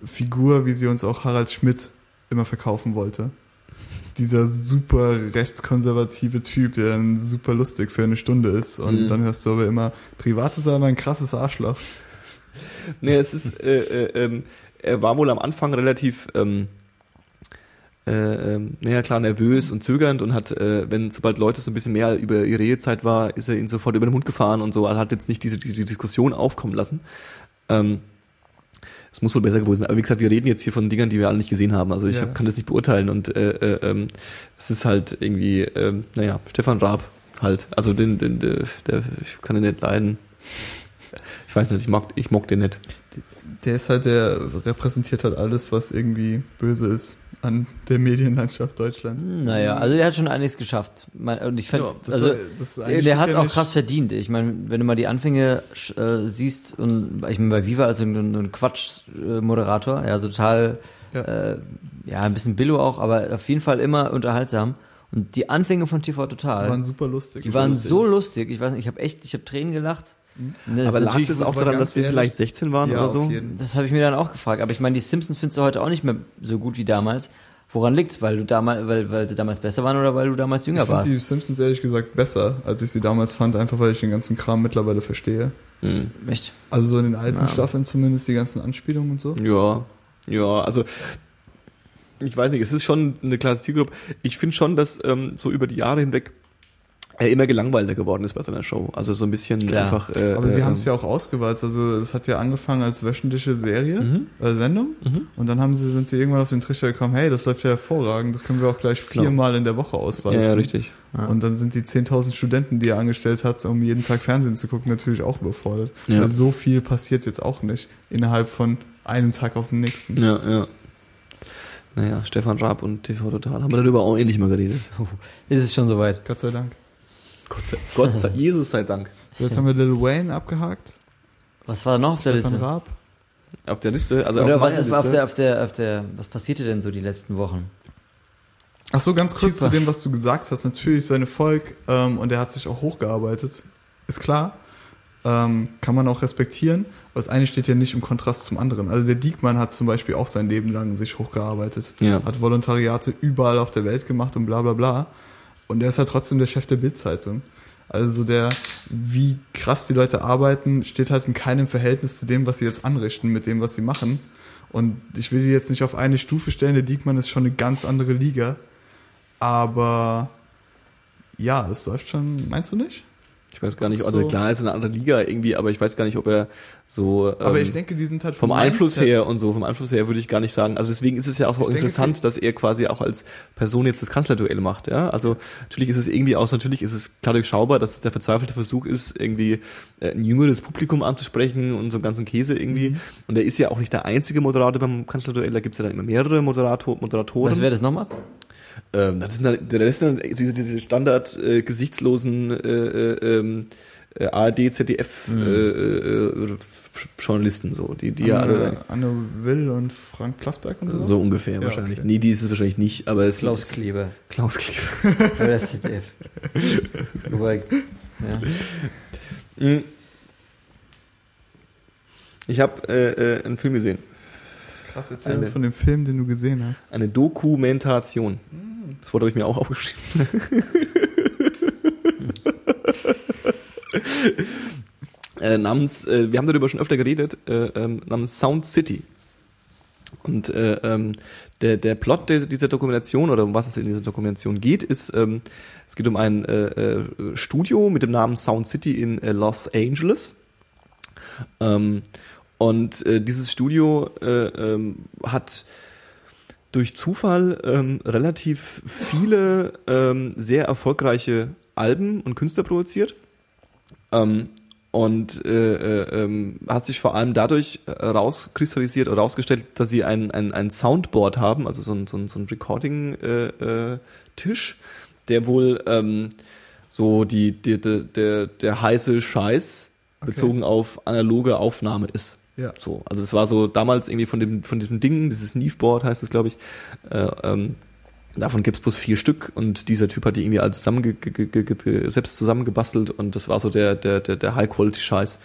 Figur, wie sie uns auch Harald Schmidt immer verkaufen wollte. Dieser super rechtskonservative Typ, der dann super lustig für eine Stunde ist. Und Mhm. dann hörst du aber immer, privat ist er aber ein krasses Arschloch. Nee, es ist, äh, äh, ähm, er war wohl am Anfang relativ, ähm, äh, ähm, naja klar, nervös und zögernd und hat, äh, wenn sobald Leute so ein bisschen mehr über ihre Ehezeit war, ist er ihnen sofort über den Mund gefahren und so, er hat jetzt nicht diese, diese Diskussion aufkommen lassen. Ähm, es muss wohl besser gewesen sein. Aber wie gesagt, wir reden jetzt hier von Dingern, die wir alle nicht gesehen haben. Also ich Ja. hab, kann das nicht beurteilen. Und äh, äh, ähm, es ist halt irgendwie, ähm, naja, Stefan Raab halt. Also den, den, der, der, ich kann ihn nicht leiden. Ich weiß nicht, ich mag, ich mag den nicht. Der ist halt, der repräsentiert halt alles, was irgendwie böse ist an der Medienlandschaft Deutschland. Naja, also der hat schon einiges geschafft. Und ich fand, Ja, also der hat es auch krass verdient. Ich meine, wenn du mal die Anfänge äh, siehst und ich meine bei Viva also ein, ein Quatsch-Moderator, ja total, Ja. Äh, ja ein bisschen Billo auch, aber auf jeden Fall immer unterhaltsam. Und die Anfänge von TV Total, waren super lustig. die waren lustig. so lustig. Ich weiß nicht, ich habe echt, ich habe Tränen gelacht. Ne, Aber ist lag das auch aber daran, dass wir vielleicht 16 waren ja, oder so? Das habe ich mir dann auch gefragt. Aber ich meine, die Simpsons findest du heute auch nicht mehr so gut wie damals. Woran liegt's? Weil du damals, weil, weil sie damals besser waren oder weil du damals Ich jünger finde warst? die Simpsons ehrlich gesagt besser, als ich sie damals fand, einfach weil ich den ganzen Kram mittlerweile verstehe. Hm. Echt? Also so in den alten Ja. Staffeln zumindest die ganzen Anspielungen und so. Ja, ja, also ich weiß nicht, es ist schon eine klare Zielgruppe. Ich finde schon, dass ähm, so über die Jahre hinweg er immer gelangweilter geworden ist bei seiner Show. Also so ein bisschen Klar. einfach. Äh, Aber sie äh, haben es ja auch ausgewalzt. Also es hat ja angefangen als wöchentliche Serie, Mhm. äh, Sendung. Mhm. Und dann haben sie, sind sie irgendwann auf den Trichter gekommen, hey, das läuft ja hervorragend, das können wir auch gleich Klar. viermal in der Woche Ja, auswalzen. ja, richtig. Ja. Und dann sind die 10.000 Studenten, die er angestellt hat, um jeden Tag Fernsehen zu gucken, natürlich auch überfordert. Ja. Weil so viel passiert jetzt auch nicht innerhalb von einem Tag auf den nächsten. Ja, ja. Naja, Stefan Raab und TV Total haben wir darüber auch ähnlich mal geredet. Ist es schon soweit? Gott sei Dank. Gott sei, Gott sei Jesus sei Dank. So, jetzt haben wir Lil Wayne abgehakt. Was war noch auf der Stefan Liste? Raab. Auf der Liste, also Oder auf was ist auf Liste. der, auf der, auf der, was passierte denn so die letzten Wochen? Ach so, ganz kurz Super. zu dem, was du gesagt hast. Natürlich seine Volk ähm, und er hat sich auch hochgearbeitet. Ist klar. Ähm, kann man auch respektieren. Aber das eine steht ja nicht im Kontrast zum anderen. Also der Diekmann hat zum Beispiel auch sein Leben lang sich hochgearbeitet. Ja. Hat Volontariate überall auf der Welt gemacht und bla bla bla. Und er ist halt trotzdem der Chef der Bildzeitung. Also der, wie krass die Leute arbeiten, steht halt in keinem Verhältnis zu dem, was sie jetzt anrichten, mit dem, was sie machen. Und ich will die jetzt nicht auf eine Stufe stellen, der Diekmann ist schon eine ganz andere Liga. Aber ja, es läuft schon, meinst du nicht? Ich weiß gar nicht, So. also klar er ist in einer anderen Liga irgendwie, aber ich weiß gar nicht, ob er so Aber ähm, ich denke, die sind halt vom Einfluss Mindset- her und so, vom Einfluss her würde ich gar nicht sagen. Also deswegen ist es ja auch so Ich denke, interessant, dass er quasi auch als Person jetzt das Kanzlerduell macht, ja. Also natürlich ist es irgendwie auch, natürlich ist es klar durchschaubar, dass es der verzweifelte Versuch ist, irgendwie äh, ein jüngeres Publikum anzusprechen und so einen ganzen Käse irgendwie. Mhm. Und er ist ja auch nicht der einzige Moderator beim Kanzlerduell, da gibt es ja dann immer mehrere Moderator, Moderatoren. Was wäre das nochmal? Ähm, das sind dann, Rest sind dann diese, diese Standard äh, gesichtslosen äh, äh, ähm, äh, ARD, ZDF Mhm. äh, äh, Journalisten so, die die ja alle Anne, Anne Will und Frank Klassberg und sowas? so ungefähr Ja, wahrscheinlich. okay. Nee, die ist es wahrscheinlich nicht, aber es Klaus ist Kleber. Klaus Kleber. Oder das ZDF. Wobei, ja. Mhm. Ich habe äh, äh, einen Film gesehen, Krass, erzähl Eine- uns von dem Film, den du gesehen hast. eine Dokumentation. Das Wort habe ich mir auch aufgeschrieben. äh, namens, äh, wir haben darüber schon öfter geredet, äh, ähm, namens Sound City. Und äh, ähm, der, der Plot dieser Dokumentation oder um was es in dieser Dokumentation geht, ist, ähm, es geht um ein äh, äh, Studio mit dem Namen Sound City in Los Angeles. Ähm, und äh, dieses Studio äh, ähm, hat durch Zufall ähm, relativ viele ähm, sehr erfolgreiche Alben und Künstler produziert. Ähm, und äh, äh, ähm, hat sich vor allem dadurch äh, rauskristallisiert oder rausgestellt, dass sie ein, ein, ein Soundboard haben, also so ein, so ein, so ein Recording-Tisch, der wohl ähm, so die, die, die, der, der heiße Scheiß Okay. bezogen auf analoge Aufnahme ist. Ja. So, also das war so damals irgendwie von dem von diesem Ding, dieses Neve-Board heißt es, glaube ich. Äh, ähm, davon gibt's bloß vier Stück und dieser Typ hat die irgendwie alle zusammen selbst zusammengebastelt und das war so der der der, der High-Quality-Scheiß.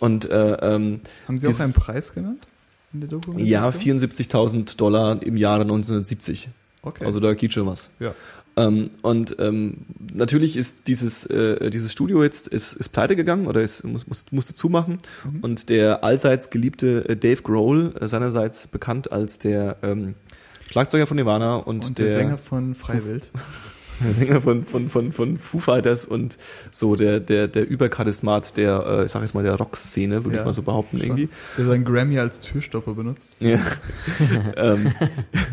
Und äh, ähm, Haben Sie auch einen Preis genannt in der Dokumentation? ja 74.000 Dollar im Jahre 1970. Okay. Also da geht schon was. ja. Ähm, und ähm, natürlich ist dieses, äh, dieses Studio jetzt ist, ist pleite gegangen oder ist, muss, muss, musste zumachen. Mhm. Und der allseits geliebte äh, Dave Grohl, äh, seinerseits bekannt als der ähm, Schlagzeuger von Nirvana und, Und der, Sänger von Freiwild. Sänger von, von, von, von Foo Fighters und so der, der, der Übercharismat der, äh, ich sag jetzt mal, der Rockszene, würde Ja, ich mal so behaupten, Schon. irgendwie. Der seinen Grammy als Türstopper benutzt. Ja. ähm,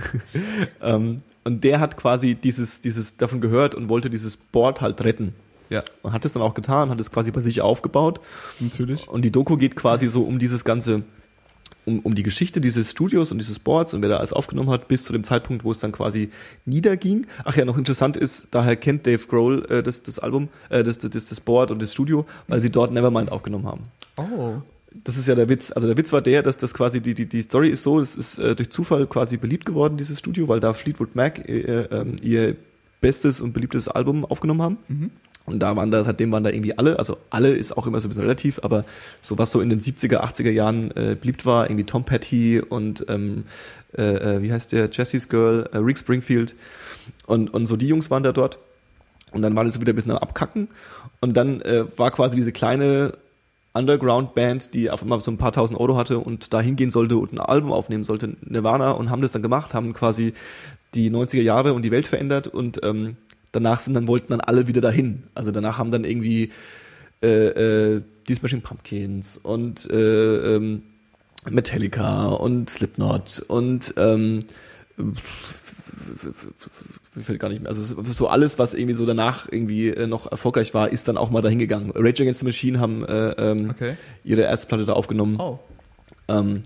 ähm, und der hat quasi dieses, dieses davon gehört und wollte dieses Board halt retten. Ja, Und hat es dann auch getan, hat es quasi bei sich aufgebaut. natürlich. Und die Doku geht quasi so um dieses ganze, um, um die Geschichte dieses Studios und dieses Boards und wer da alles aufgenommen hat, bis zu dem Zeitpunkt, wo es dann quasi niederging. Ach ja, noch interessant ist, daher kennt Dave Grohl äh, das, das Album, äh, das, das, das Board und das Studio, weil sie dort Nevermind aufgenommen haben. Oh. Das ist ja der Witz. Also der Witz war der, dass das quasi die die die Story ist so, es ist äh, durch Zufall quasi beliebt geworden dieses Studio, weil da Fleetwood Mac äh, äh, ähm, ihr bestes und beliebtes Album aufgenommen haben. Und da waren da seitdem waren da irgendwie alle, also alle ist auch immer so ein bisschen relativ, aber so was so in den 70er, 80er Jahren äh, beliebt war, irgendwie Tom Petty und ähm, äh, äh, wie heißt der Jesse's Girl, äh, Rick Springfield und und so die Jungs waren da dort. Und dann war das wieder ein bisschen am Abkacken. Und dann äh, war quasi diese kleine Underground-Band, die auf einmal so ein paar tausend Euro hatte und da hingehen sollte und ein Album aufnehmen sollte, Nirvana, und haben das dann gemacht, haben quasi die 90er Jahre und die Welt verändert und ähm, danach sind dann wollten dann alle wieder dahin. Also danach haben dann irgendwie äh, äh, die Smashing Pumpkins und äh, ähm, Metallica und Slipknot und ähm, mir fällt gar nicht mehr. Also so alles, was irgendwie so danach irgendwie äh, noch erfolgreich war, ist dann auch mal dahin gegangen. Rage Against the Machine haben äh, ähm, Okay. ihre erste Platte da aufgenommen. Oh. Ähm,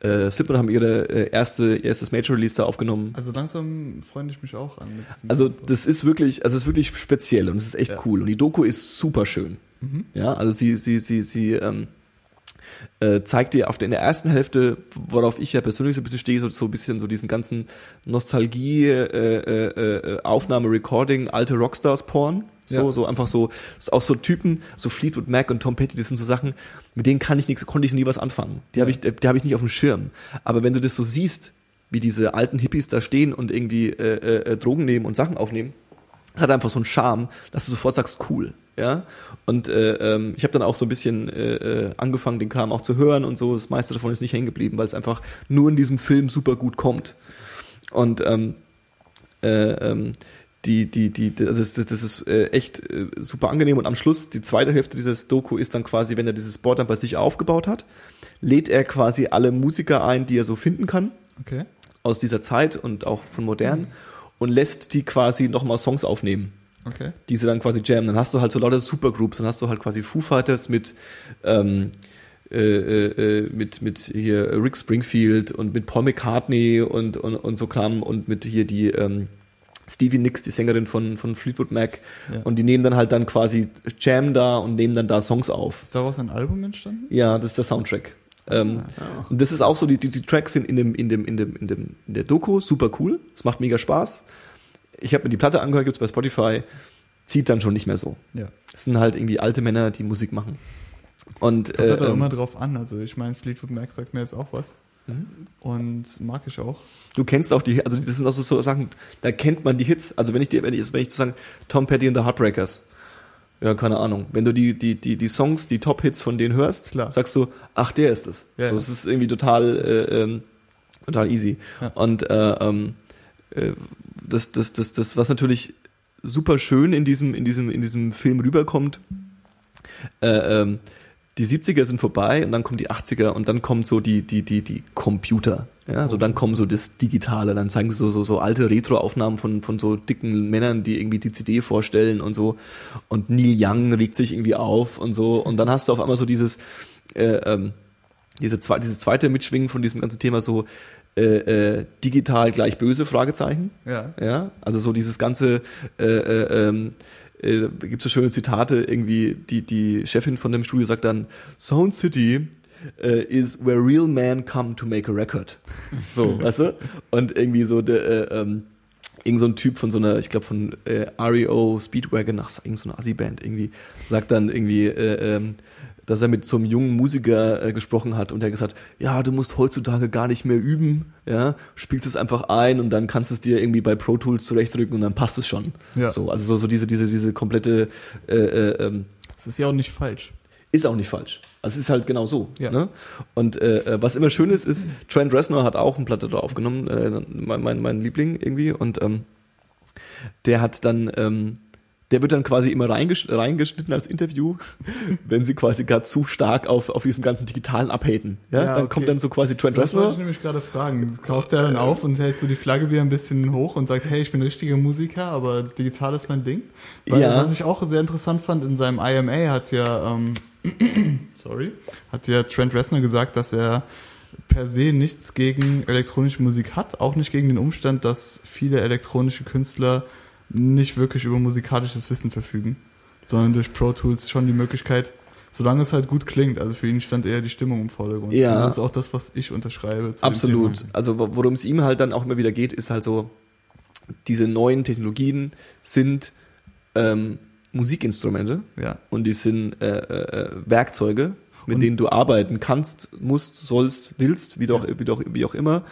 äh, Slipknot haben ihre äh, erste erstes Major Release da aufgenommen. Also langsam freue ich mich auch an. Also das ist wirklich, also es ist wirklich speziell und es ist echt Ja. cool und die Doku ist super schön. Ja, also sie sie sie sie ähm, äh, zeigt dir auf der, in der ersten Hälfte, worauf ich ja persönlich so ein bisschen stehe, so, so ein bisschen so diesen ganzen Nostalgie, äh, äh, äh, Aufnahme, Recording, alte Rockstars-Porn. So, Ja. so einfach so, auch so Typen, so Fleetwood Mac und Tom Petty, das sind so Sachen, mit denen kann ich nichts, konnte ich nie was anfangen. Die habe ich, die habe ich nicht auf dem Schirm. Aber wenn du das so siehst, wie diese alten Hippies da stehen und irgendwie äh, äh, Drogen nehmen und Sachen aufnehmen, das hat einfach so einen Charme, dass du sofort sagst, cool. Ja, und äh, ähm, ich habe dann auch so ein bisschen äh, äh, angefangen, den Kram auch zu hören und so. Das meiste davon ist nicht hängen geblieben, weil es einfach nur in diesem Film super gut kommt. Und ähm, äh, ähm, die, die, die, das ist, das ist äh, echt äh, super angenehm. Und am Schluss, die zweite Hälfte dieses Doku ist dann quasi, wenn er dieses Board dann bei sich aufgebaut hat, lädt er quasi alle Musiker ein, die er so finden kann Okay. aus dieser Zeit und auch von modern und lässt die quasi nochmal Songs aufnehmen Okay. die sie dann quasi jammen. Dann hast du halt so lauter Supergroups, dann hast du halt quasi Foo Fighters mit ähm, äh, äh, äh, mit mit hier Rick Springfield und mit Paul McCartney und und, und so Kram und mit hier die ähm, Stevie Nicks, die Sängerin von von Fleetwood Mac Ja. und die nehmen dann halt dann quasi Jam da und nehmen dann da Songs auf. Ist daraus ein Album entstanden? Ja, das ist der Soundtrack. Ähm, Und das ist auch so, die, die, die Tracks sind in dem, in dem, in dem, in dem, in der Doku super cool. Es macht mega Spaß. Ich habe mir die Platte angehört, gibt's bei Spotify, zieht dann schon nicht mehr so. Ja. Das sind halt irgendwie alte Männer, die Musik machen. Und Kommt halt äh, auch ähm, immer drauf an. Also ich meine, Fleetwood Mac sagt mir jetzt auch was. Mhm. Und mag ich auch. du kennst auch die, also das sind auch so, so Sachen, da kennt man die Hits. Also wenn ich dir, wenn ich, wenn ich sagen, Tom Petty and the Heartbreakers, ja, keine Ahnung. Wenn du die, die, die, die Songs, die Top-Hits von denen hörst, Klar. sagst du, ach, der ist es. Ja, so, ja. es ist irgendwie total, äh, ähm, total easy. Ja. Und äh, ähm, äh, das, das, das, das, was natürlich super schön in diesem, in diesem, in diesem Film rüberkommt, äh, ähm, die 70er sind vorbei und dann kommen die 80er und dann kommen so die, die, die, die Computer. Ja, so dann kommen so das Digitale, dann zeigen sie so, so, so alte Retro-Aufnahmen von, von so dicken Männern, die irgendwie die CD vorstellen und so. Und Neil Young regt sich irgendwie auf und so. Und dann hast du auf einmal so dieses, äh, ähm, diese zwei, dieses zweite Mitschwingen von diesem ganzen Thema so, äh, äh, digital gleich böse, Fragezeichen. Ja. Ja, also so dieses ganze, äh, äh, ähm, äh, gibt so schöne Zitate, irgendwie, die, die Chefin von dem Studio sagt dann, Sound City äh, is where real men come to make a record. So, weißt du? Und irgendwie so der, äh, ähm, irgend so ein Typ von so einer, ich glaube von äh, REO Speedwagon, ach, irgend so eine Assi-Band irgendwie, sagt dann irgendwie, äh, ähm, dass er mit so einem jungen Musiker äh, gesprochen hat und der gesagt, ja, du musst heutzutage gar nicht mehr üben, ja, spielst es einfach ein und dann kannst du es dir irgendwie bei Pro Tools zurechtrücken und dann passt es schon. Ja. So, also so, so diese, diese, diese komplette äh, äh, ähm, Das ist ja auch nicht falsch. ist auch nicht falsch. Also es ist halt genau so. Ja. Ne? Und äh, was immer schön ist, ist, Trent Reznor hat auch eine Platte da aufgenommen, äh, mein, mein, mein Liebling irgendwie. Und ähm, der hat dann, ähm, der wird dann quasi immer reingesch reingeschnitten als Interview, wenn sie quasi gerade zu stark auf, auf diesem ganzen digitalen abhaten. Ja? Ja, dann okay. kommt dann so quasi Trent Das wollte Reznor. ich nämlich gerade fragen. Kauft er dann auf und hält so die Flagge wieder ein bisschen hoch und sagt, hey, ich bin richtiger Musiker, aber digital ist mein Ding? Weil, Ja. Was ich auch sehr interessant fand, in seinem IMA hat ja, ähm, sorry, hat ja Trent Reznor gesagt, dass er per se nichts gegen elektronische Musik hat, auch nicht gegen den Umstand, dass viele elektronische Künstler nicht wirklich über musikalisches Wissen verfügen, sondern durch Pro Tools schon die Möglichkeit, solange es halt gut klingt. Also für ihn stand eher die Stimmung im Vordergrund. Ja. Und das ist auch das, was ich unterschreibe. Absolut. Also wo- worum es ihm halt dann auch immer wieder geht, ist halt so, diese neuen Technologien sind ähm, Musikinstrumente. Ja. und die sind äh, äh, Werkzeuge, mit Und- denen du arbeiten kannst, musst, sollst, willst, wie doch, wie doch, wie auch immer.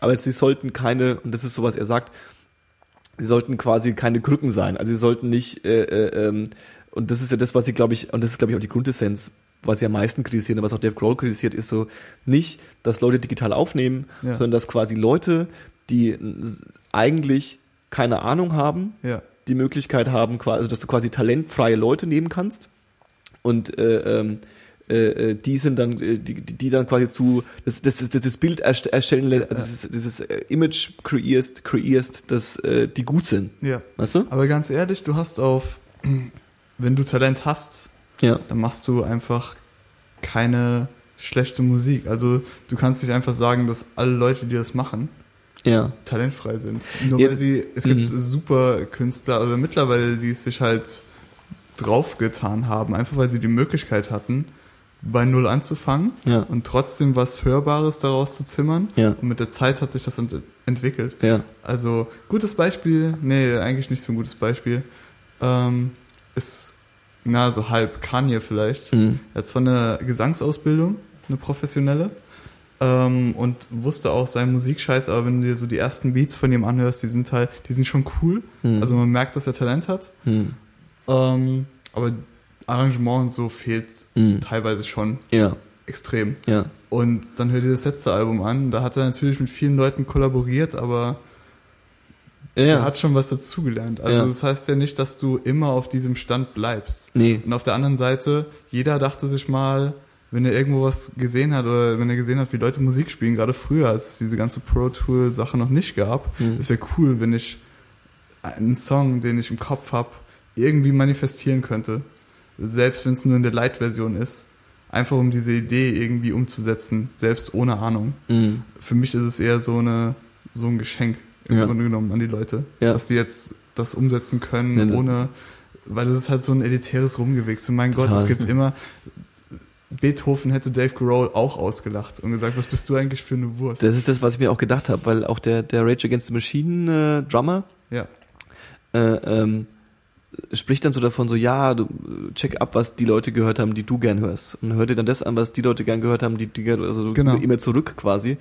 Aber sie sollten keine, und das ist so, was er sagt, sie sollten quasi keine Krücken sein. Also sie sollten nicht, äh, äh, ähm, und das ist ja das, was sie, glaube ich, und das ist, glaube ich, auch die Grundessenz, was sie am meisten kritisieren, was auch Dave Grohl kritisiert, ist so nicht, dass Leute digital aufnehmen, Ja. sondern dass quasi Leute, die eigentlich keine Ahnung haben, Ja. die Möglichkeit haben, quasi, also dass du quasi talentfreie Leute nehmen kannst und äh, ähm, äh, äh, die sind dann, äh, die, die dann quasi zu, das, das, das, das Bild erst- erstellen, lässt, also dieses, dieses äh, Image kreierst, kreierst, dass äh, die gut sind. Ja. Weißt du? Aber ganz ehrlich, du hast auf, wenn du Talent hast, Ja. dann machst du einfach keine schlechte Musik. Also du kannst nicht einfach sagen, dass alle Leute, die das machen, Ja. talentfrei sind. Nur Ja, weil sie, es gibt mhm. super Künstler, also mittlerweile, die es sich halt draufgetan haben, einfach weil sie die Möglichkeit hatten, bei Null anzufangen Ja. und trotzdem was Hörbares daraus zu zimmern. Ja. Und mit der Zeit hat sich das ent entwickelt. Ja. Also, gutes Beispiel, nee, eigentlich nicht so ein gutes Beispiel, ähm, ist, na, so halb Kanye vielleicht. Mhm. Er hat zwar eine Gesangsausbildung, eine professionelle, ähm, und wusste auch seinen Musikscheiß, aber wenn du dir so die ersten Beats von ihm anhörst, die sind halt, die sind schon cool. Mhm. Also man merkt, dass er Talent hat. Hm. Ähm, aber Arrangement und so fehlt Mhm. teilweise schon Ja. extrem. Ja. Und dann hör dir das letzte Album an. Da hat er natürlich mit vielen Leuten kollaboriert, aber er Ja. hat schon was dazugelernt. Also Ja. das heißt ja nicht, dass du immer auf diesem Stand bleibst. Nee. Und auf der anderen Seite, jeder dachte sich mal, wenn er irgendwo was gesehen hat oder wenn er gesehen hat, wie Leute Musik spielen, gerade früher, als es diese ganze Pro Tool Sache noch nicht gab, Mhm. es wäre cool, wenn ich einen Song, den ich im Kopf habe, irgendwie manifestieren könnte. Selbst wenn es nur in der Light-Version ist. Einfach um diese Idee irgendwie umzusetzen, selbst ohne Ahnung. Mhm. Für mich ist es eher so eine so ein Geschenk im Ja. Grunde genommen an die Leute, Ja. dass sie jetzt das umsetzen können, Ja, ohne, weil das ist halt so ein elitäres Rumgewichse. Mein Gott, Total. es gibt immer, Beethoven hätte Dave Grohl auch ausgelacht und gesagt, was bist du eigentlich für eine Wurst? Das ist das, was ich mir auch gedacht habe, weil auch der, der Rage Against the Machine äh, Drummer, ja, äh, ähm, spricht dann so davon so, ja, du check ab, was die Leute gehört haben, die du gern hörst. Und hör dir dann das an, was die Leute gern gehört haben, die, die gern- also Genau. immer zurück quasi.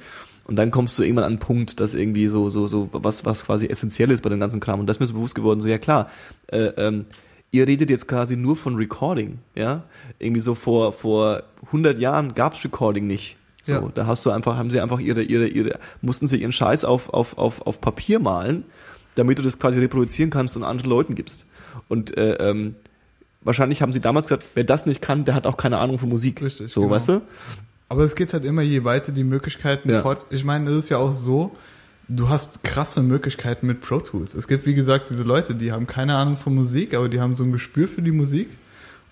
Und dann kommst du irgendwann an einen Punkt, dass irgendwie so, so, so, was, was quasi essentiell ist bei dem ganzen Kram. Und das ist mir so bewusst geworden, so, ja klar, äh, ähm, ihr redet jetzt quasi nur von Recording, ja? Irgendwie so vor, vor 100 Jahren gab's Recording nicht. So, Ja. da hast du einfach, haben sie einfach ihre, ihre, ihre, mussten sie ihren Scheiß auf, auf, auf, auf Papier malen, damit du das quasi reproduzieren kannst und anderen Leuten gibst. Und äh, ähm, wahrscheinlich haben sie damals gesagt, wer das nicht kann, der hat auch keine Ahnung von Musik. Richtig, So, genau. weißt du? Aber es geht halt immer je weiter die Möglichkeiten Ja. fort. Ich meine, es ist ja auch so, du hast krasse Möglichkeiten mit Pro Tools. Es gibt, wie gesagt, diese Leute, die haben keine Ahnung von Musik, aber die haben so ein Gespür für die Musik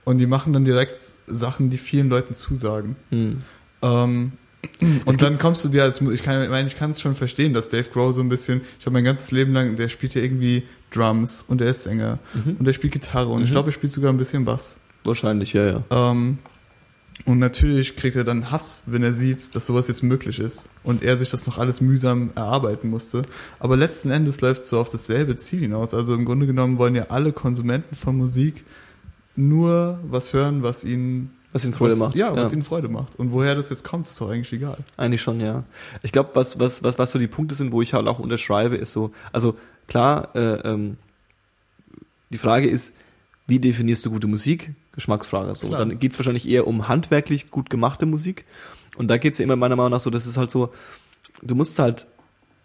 und die machen dann direkt Sachen, die vielen Leuten zusagen. Hm. Ähm, und dann kommst du dir als, ich kann, ich meine, ich kann es schon verstehen, dass Dave Grohl so ein bisschen, ich habe mein ganzes Leben lang, der spielt ja irgendwie Drums und er ist Sänger und er spielt Gitarre und ich glaube, er spielt sogar ein bisschen Bass. Wahrscheinlich, ja, ja. Ähm, und natürlich kriegt er dann Hass, wenn er sieht, dass sowas jetzt möglich ist und er sich das noch alles mühsam erarbeiten musste. Aber letzten Endes läuft es so auf dasselbe Ziel hinaus. Also im Grunde genommen wollen ja alle Konsumenten von Musik nur was hören, was ihnen Was ihnen Freude was, macht. Ja, was ihnen Freude macht. Und woher das jetzt kommt, ist doch eigentlich egal. Eigentlich schon, ja. Ich glaube, was, was, was, was so die Punkte sind, wo ich halt auch unterschreibe, ist so, also klar, äh, ähm, die Frage ist, wie definierst du gute Musik? Geschmacksfrage. So. Klar. Dann geht's wahrscheinlich eher um handwerklich gut gemachte Musik. Und da geht's ja immer meiner Meinung nach so, das ist halt so, du musst halt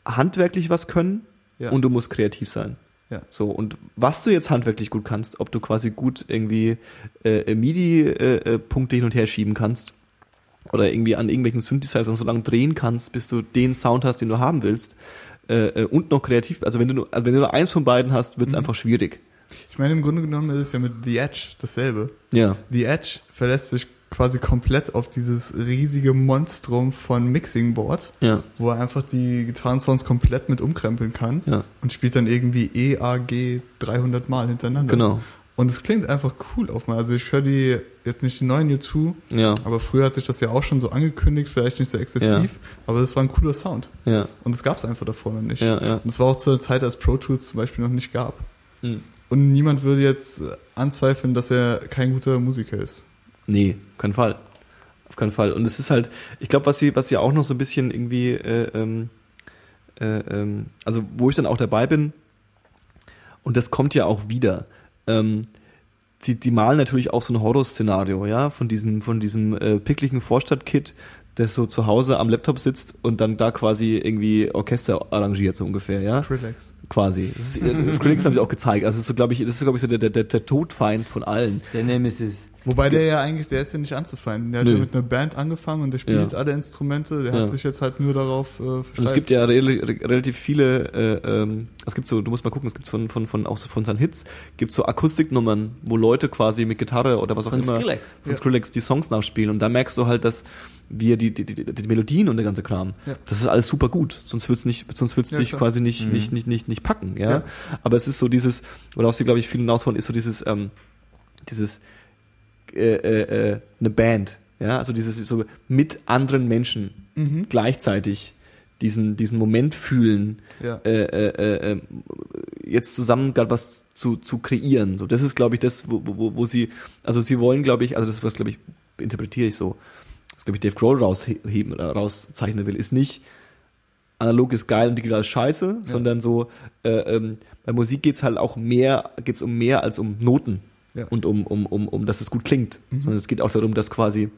handwerklich was können Ja. und du musst kreativ sein. Ja. So, und was du jetzt handwerklich gut kannst, ob du quasi gut irgendwie äh, MIDI-Punkte hin und her schieben kannst oder irgendwie an irgendwelchen Synthesizern so lange drehen kannst, bis du den Sound hast, den du haben willst äh, äh, und noch kreativ, also wenn du nur, also wenn du nur eins von beiden hast, wird's einfach schwierig. Ich meine, im Grunde genommen ist es ja mit The Edge dasselbe. Ja. The Edge verlässt sich quasi komplett auf dieses riesige Monstrum von Mixing Board, Ja. wo er einfach die Gitarrensounds komplett mit umkrempeln kann Ja. und spielt dann irgendwie E, A, G 300 Mal hintereinander. Genau. Und es klingt einfach cool auf mal. Also ich höre die jetzt nicht die neuen U2, Ja. aber früher hat sich das ja auch schon so angekündigt, vielleicht nicht so exzessiv, aber das war ein cooler Sound. Ja. Und das gab es einfach davor noch nicht. Ja, ja. Und das war auch zu der Zeit, als Pro Tools zum Beispiel noch nicht gab. Mhm. Und niemand würde jetzt anzweifeln, dass er kein guter Musiker ist. Nee, auf keinen Fall. Auf keinen Fall. Und es ist halt, ich glaube, was sie, was sie auch noch so ein bisschen irgendwie, äh, ähm, äh, ähm, also wo ich dann auch dabei bin, und das kommt ja auch wieder, ähm, sie, die malen natürlich auch so ein Horrorszenario, ja, von diesem, von diesem äh, pickligen Vorstadtkid, der so zu Hause am Laptop sitzt und dann da quasi irgendwie Orchester arrangiert, so ungefähr, ja Skrillex. quasi. Das, ist, Skrillex haben sie auch gezeigt. Also das ist so, glaube ich, das ist, glaube ich, so der, der, der, der Todfeind von allen. Der Nemesis. Wobei der ja eigentlich, der ist ja nicht anzufeinden. Der hat Nö. ja mit einer Band angefangen und der spielt Ja. jetzt alle Instrumente. Der Ja. hat sich jetzt halt nur darauf äh, Und versteift. es gibt ja re re relativ viele, äh, ähm, es gibt so, du musst mal gucken, es gibt von, von, von, auch so von seinen Hits, gibt so Akustiknummern, wo Leute quasi mit Gitarre oder was auch Von immer Skrillex. von Ja. Skrillex die Songs nachspielen und da merkst du halt, dass wir die, die, die, die Melodien und der ganze Kram, Ja. das ist alles super gut, sonst wird's nicht, sonst wird's Ja, dich klar. quasi nicht, nicht, nicht, nicht, nicht packen, ja? Ja. Aber es ist so dieses, worauf sie, glaube ich, viel hinaus wollen, ist so dieses, ähm, dieses, äh, äh, äh, eine Band, ja, also dieses so mit anderen Menschen Mhm. gleichzeitig diesen diesen Moment fühlen, Ja. äh, äh, äh, äh, jetzt zusammen gerade was zu zu kreieren. So, das ist, glaube ich, das, wo, wo, wo sie, also sie wollen, glaube ich, also das was, glaube ich, interpretiere ich so, was glaube ich Dave Grohl rausheben oder rauszeichnen will, ist nicht analog ist geil und digital ist scheiße, sondern so äh, ähm, bei Musik geht's halt auch mehr, geht's um mehr als um Noten Ja. und um, um, um, um dass es gut klingt. Sondern es geht auch darum, dass quasi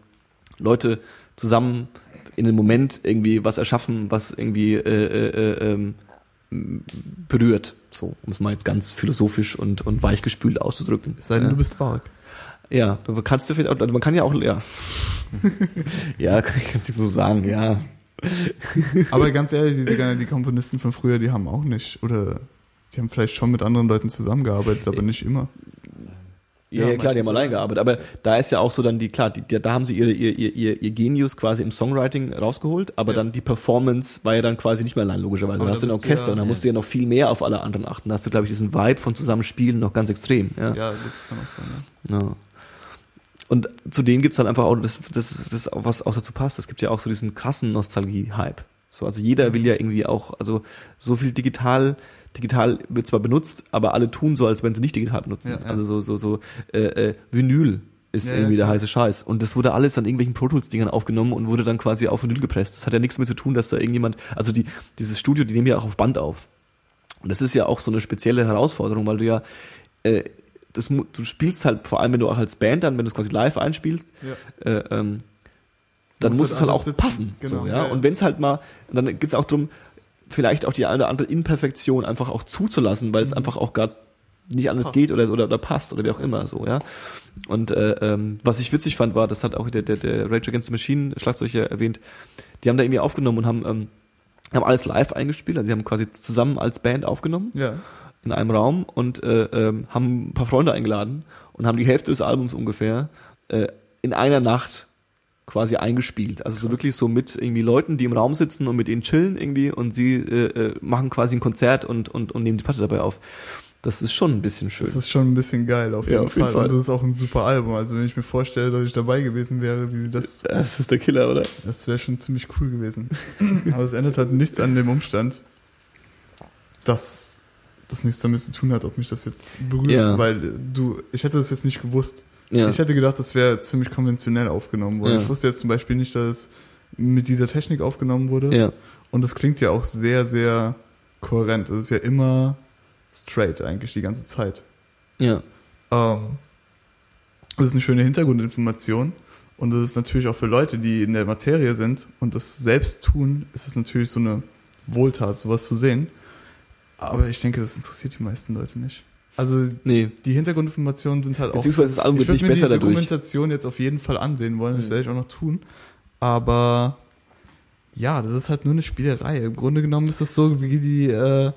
Leute zusammen in einem Moment irgendwie was erschaffen, was irgendwie äh, äh, äh, ähm, berührt. So, um es mal jetzt ganz philosophisch und, und weichgespült auszudrücken. Es sei denn, ja. du bist Bark. Ja, du kannst du vielleicht auch, man kann ja auch, ja. ja, kann ich jetzt nicht so sagen, ja. Aber ganz ehrlich, diese, die Komponisten von früher, die haben auch nicht, oder die haben vielleicht schon mit anderen Leuten zusammengearbeitet, aber nicht immer. Ja, ja, klar, die haben allein gearbeitet. Aber da ist ja auch so dann die, klar, die, da haben sie ihre, ihr, ihr, ihr, ihr Genius quasi im Songwriting rausgeholt, aber Ja. dann die Performance war ja dann quasi nicht mehr allein, logischerweise. Aber Da hast du ein Orchester ja- und da musst du ja noch viel mehr auf alle anderen achten. Da hast du, glaube ich, diesen Vibe von Zusammenspielen noch ganz extrem. Ja. Ja, gut, das kann auch sein, ja. Und zudem gibt's dann einfach auch das, das, das, was auch dazu passt. Es gibt ja auch so diesen krassen Nostalgie-Hype. So, also jeder will ja irgendwie auch, also so viel digital, digital wird zwar benutzt, aber alle tun so, als wenn sie nicht digital benutzen. Ja, ja. Also so, so, so äh, äh, Vinyl ist Ja, irgendwie der heiße Scheiß. Und das wurde alles an irgendwelchen Pro Tools-Dingern aufgenommen und wurde dann quasi auf Vinyl gepresst. Das hat ja nichts damit zu tun, dass da irgendjemand, also die, dieses Studio, die nehmen ja auch auf Band auf. Und das ist ja auch so eine spezielle Herausforderung, weil du ja, äh, das, du spielst halt, vor allem wenn du auch als Band dann, wenn du es quasi live einspielst, Ja. äh, ähm, dann Muss es halt auch sitzen. passen. Genau, so, ja? ja, ja. Und wenn es halt mal, dann geht's auch drum, vielleicht auch die eine oder andere Imperfektion einfach auch zuzulassen, Mhm. weil es einfach auch gerade nicht anders geht oder, oder, oder passt oder wie auch immer so, ja. Und äh, ähm, was ich witzig fand, war, das hat auch der, der, der Rage Against the Machine Schlagzeuger erwähnt, die haben da irgendwie aufgenommen und haben, ähm, haben alles live eingespielt, also sie haben quasi zusammen als Band aufgenommen Ja. in einem Raum und äh, ähm, haben ein paar Freunde eingeladen und haben die Hälfte des Albums ungefähr äh, in einer Nacht quasi eingespielt. Also so wirklich so mit irgendwie Leuten, die im Raum sitzen und mit denen chillen irgendwie und sie äh, äh, machen quasi ein Konzert und, und, und nehmen die Platte dabei auf. Das ist schon ein bisschen schön. Das ist schon ein bisschen geil, auf Ja, jeden, auf jeden Fall. Fall. Und das ist auch ein super Album. Also wenn ich mir vorstelle, dass ich dabei gewesen wäre, wie sie das, das ist der Killer, oder? das wäre schon ziemlich cool gewesen. Aber es ändert halt nichts an dem Umstand, dass das nichts damit zu tun hat, ob mich das jetzt berührt, Ja. weil du, ich hätte das jetzt nicht gewusst. Ja. Ich hätte gedacht, das wäre ziemlich konventionell aufgenommen worden. Ja. Ich wusste jetzt zum Beispiel nicht, dass es mit dieser Technik aufgenommen wurde. ja. Und es klingt ja auch sehr, sehr kohärent. Es ist ja immer straight eigentlich die ganze Zeit. Ja. Ähm, das ist eine schöne Hintergrundinformation. Und das ist natürlich auch für Leute, die in der Materie sind und das selbst tun, ist es natürlich so eine Wohltat, sowas zu sehen. Aber ich denke, das interessiert die meisten Leute nicht. Also Nee. die Hintergrundinformationen sind halt auch. Beziehungsweise das Album ich wird nicht würde mir besser die dadurch. Dokumentation jetzt auf jeden Fall ansehen wollen, das Mhm. werde ich auch noch tun. Aber ja, das ist halt nur eine Spielerei. Im Grunde genommen ist es so, wie die äh,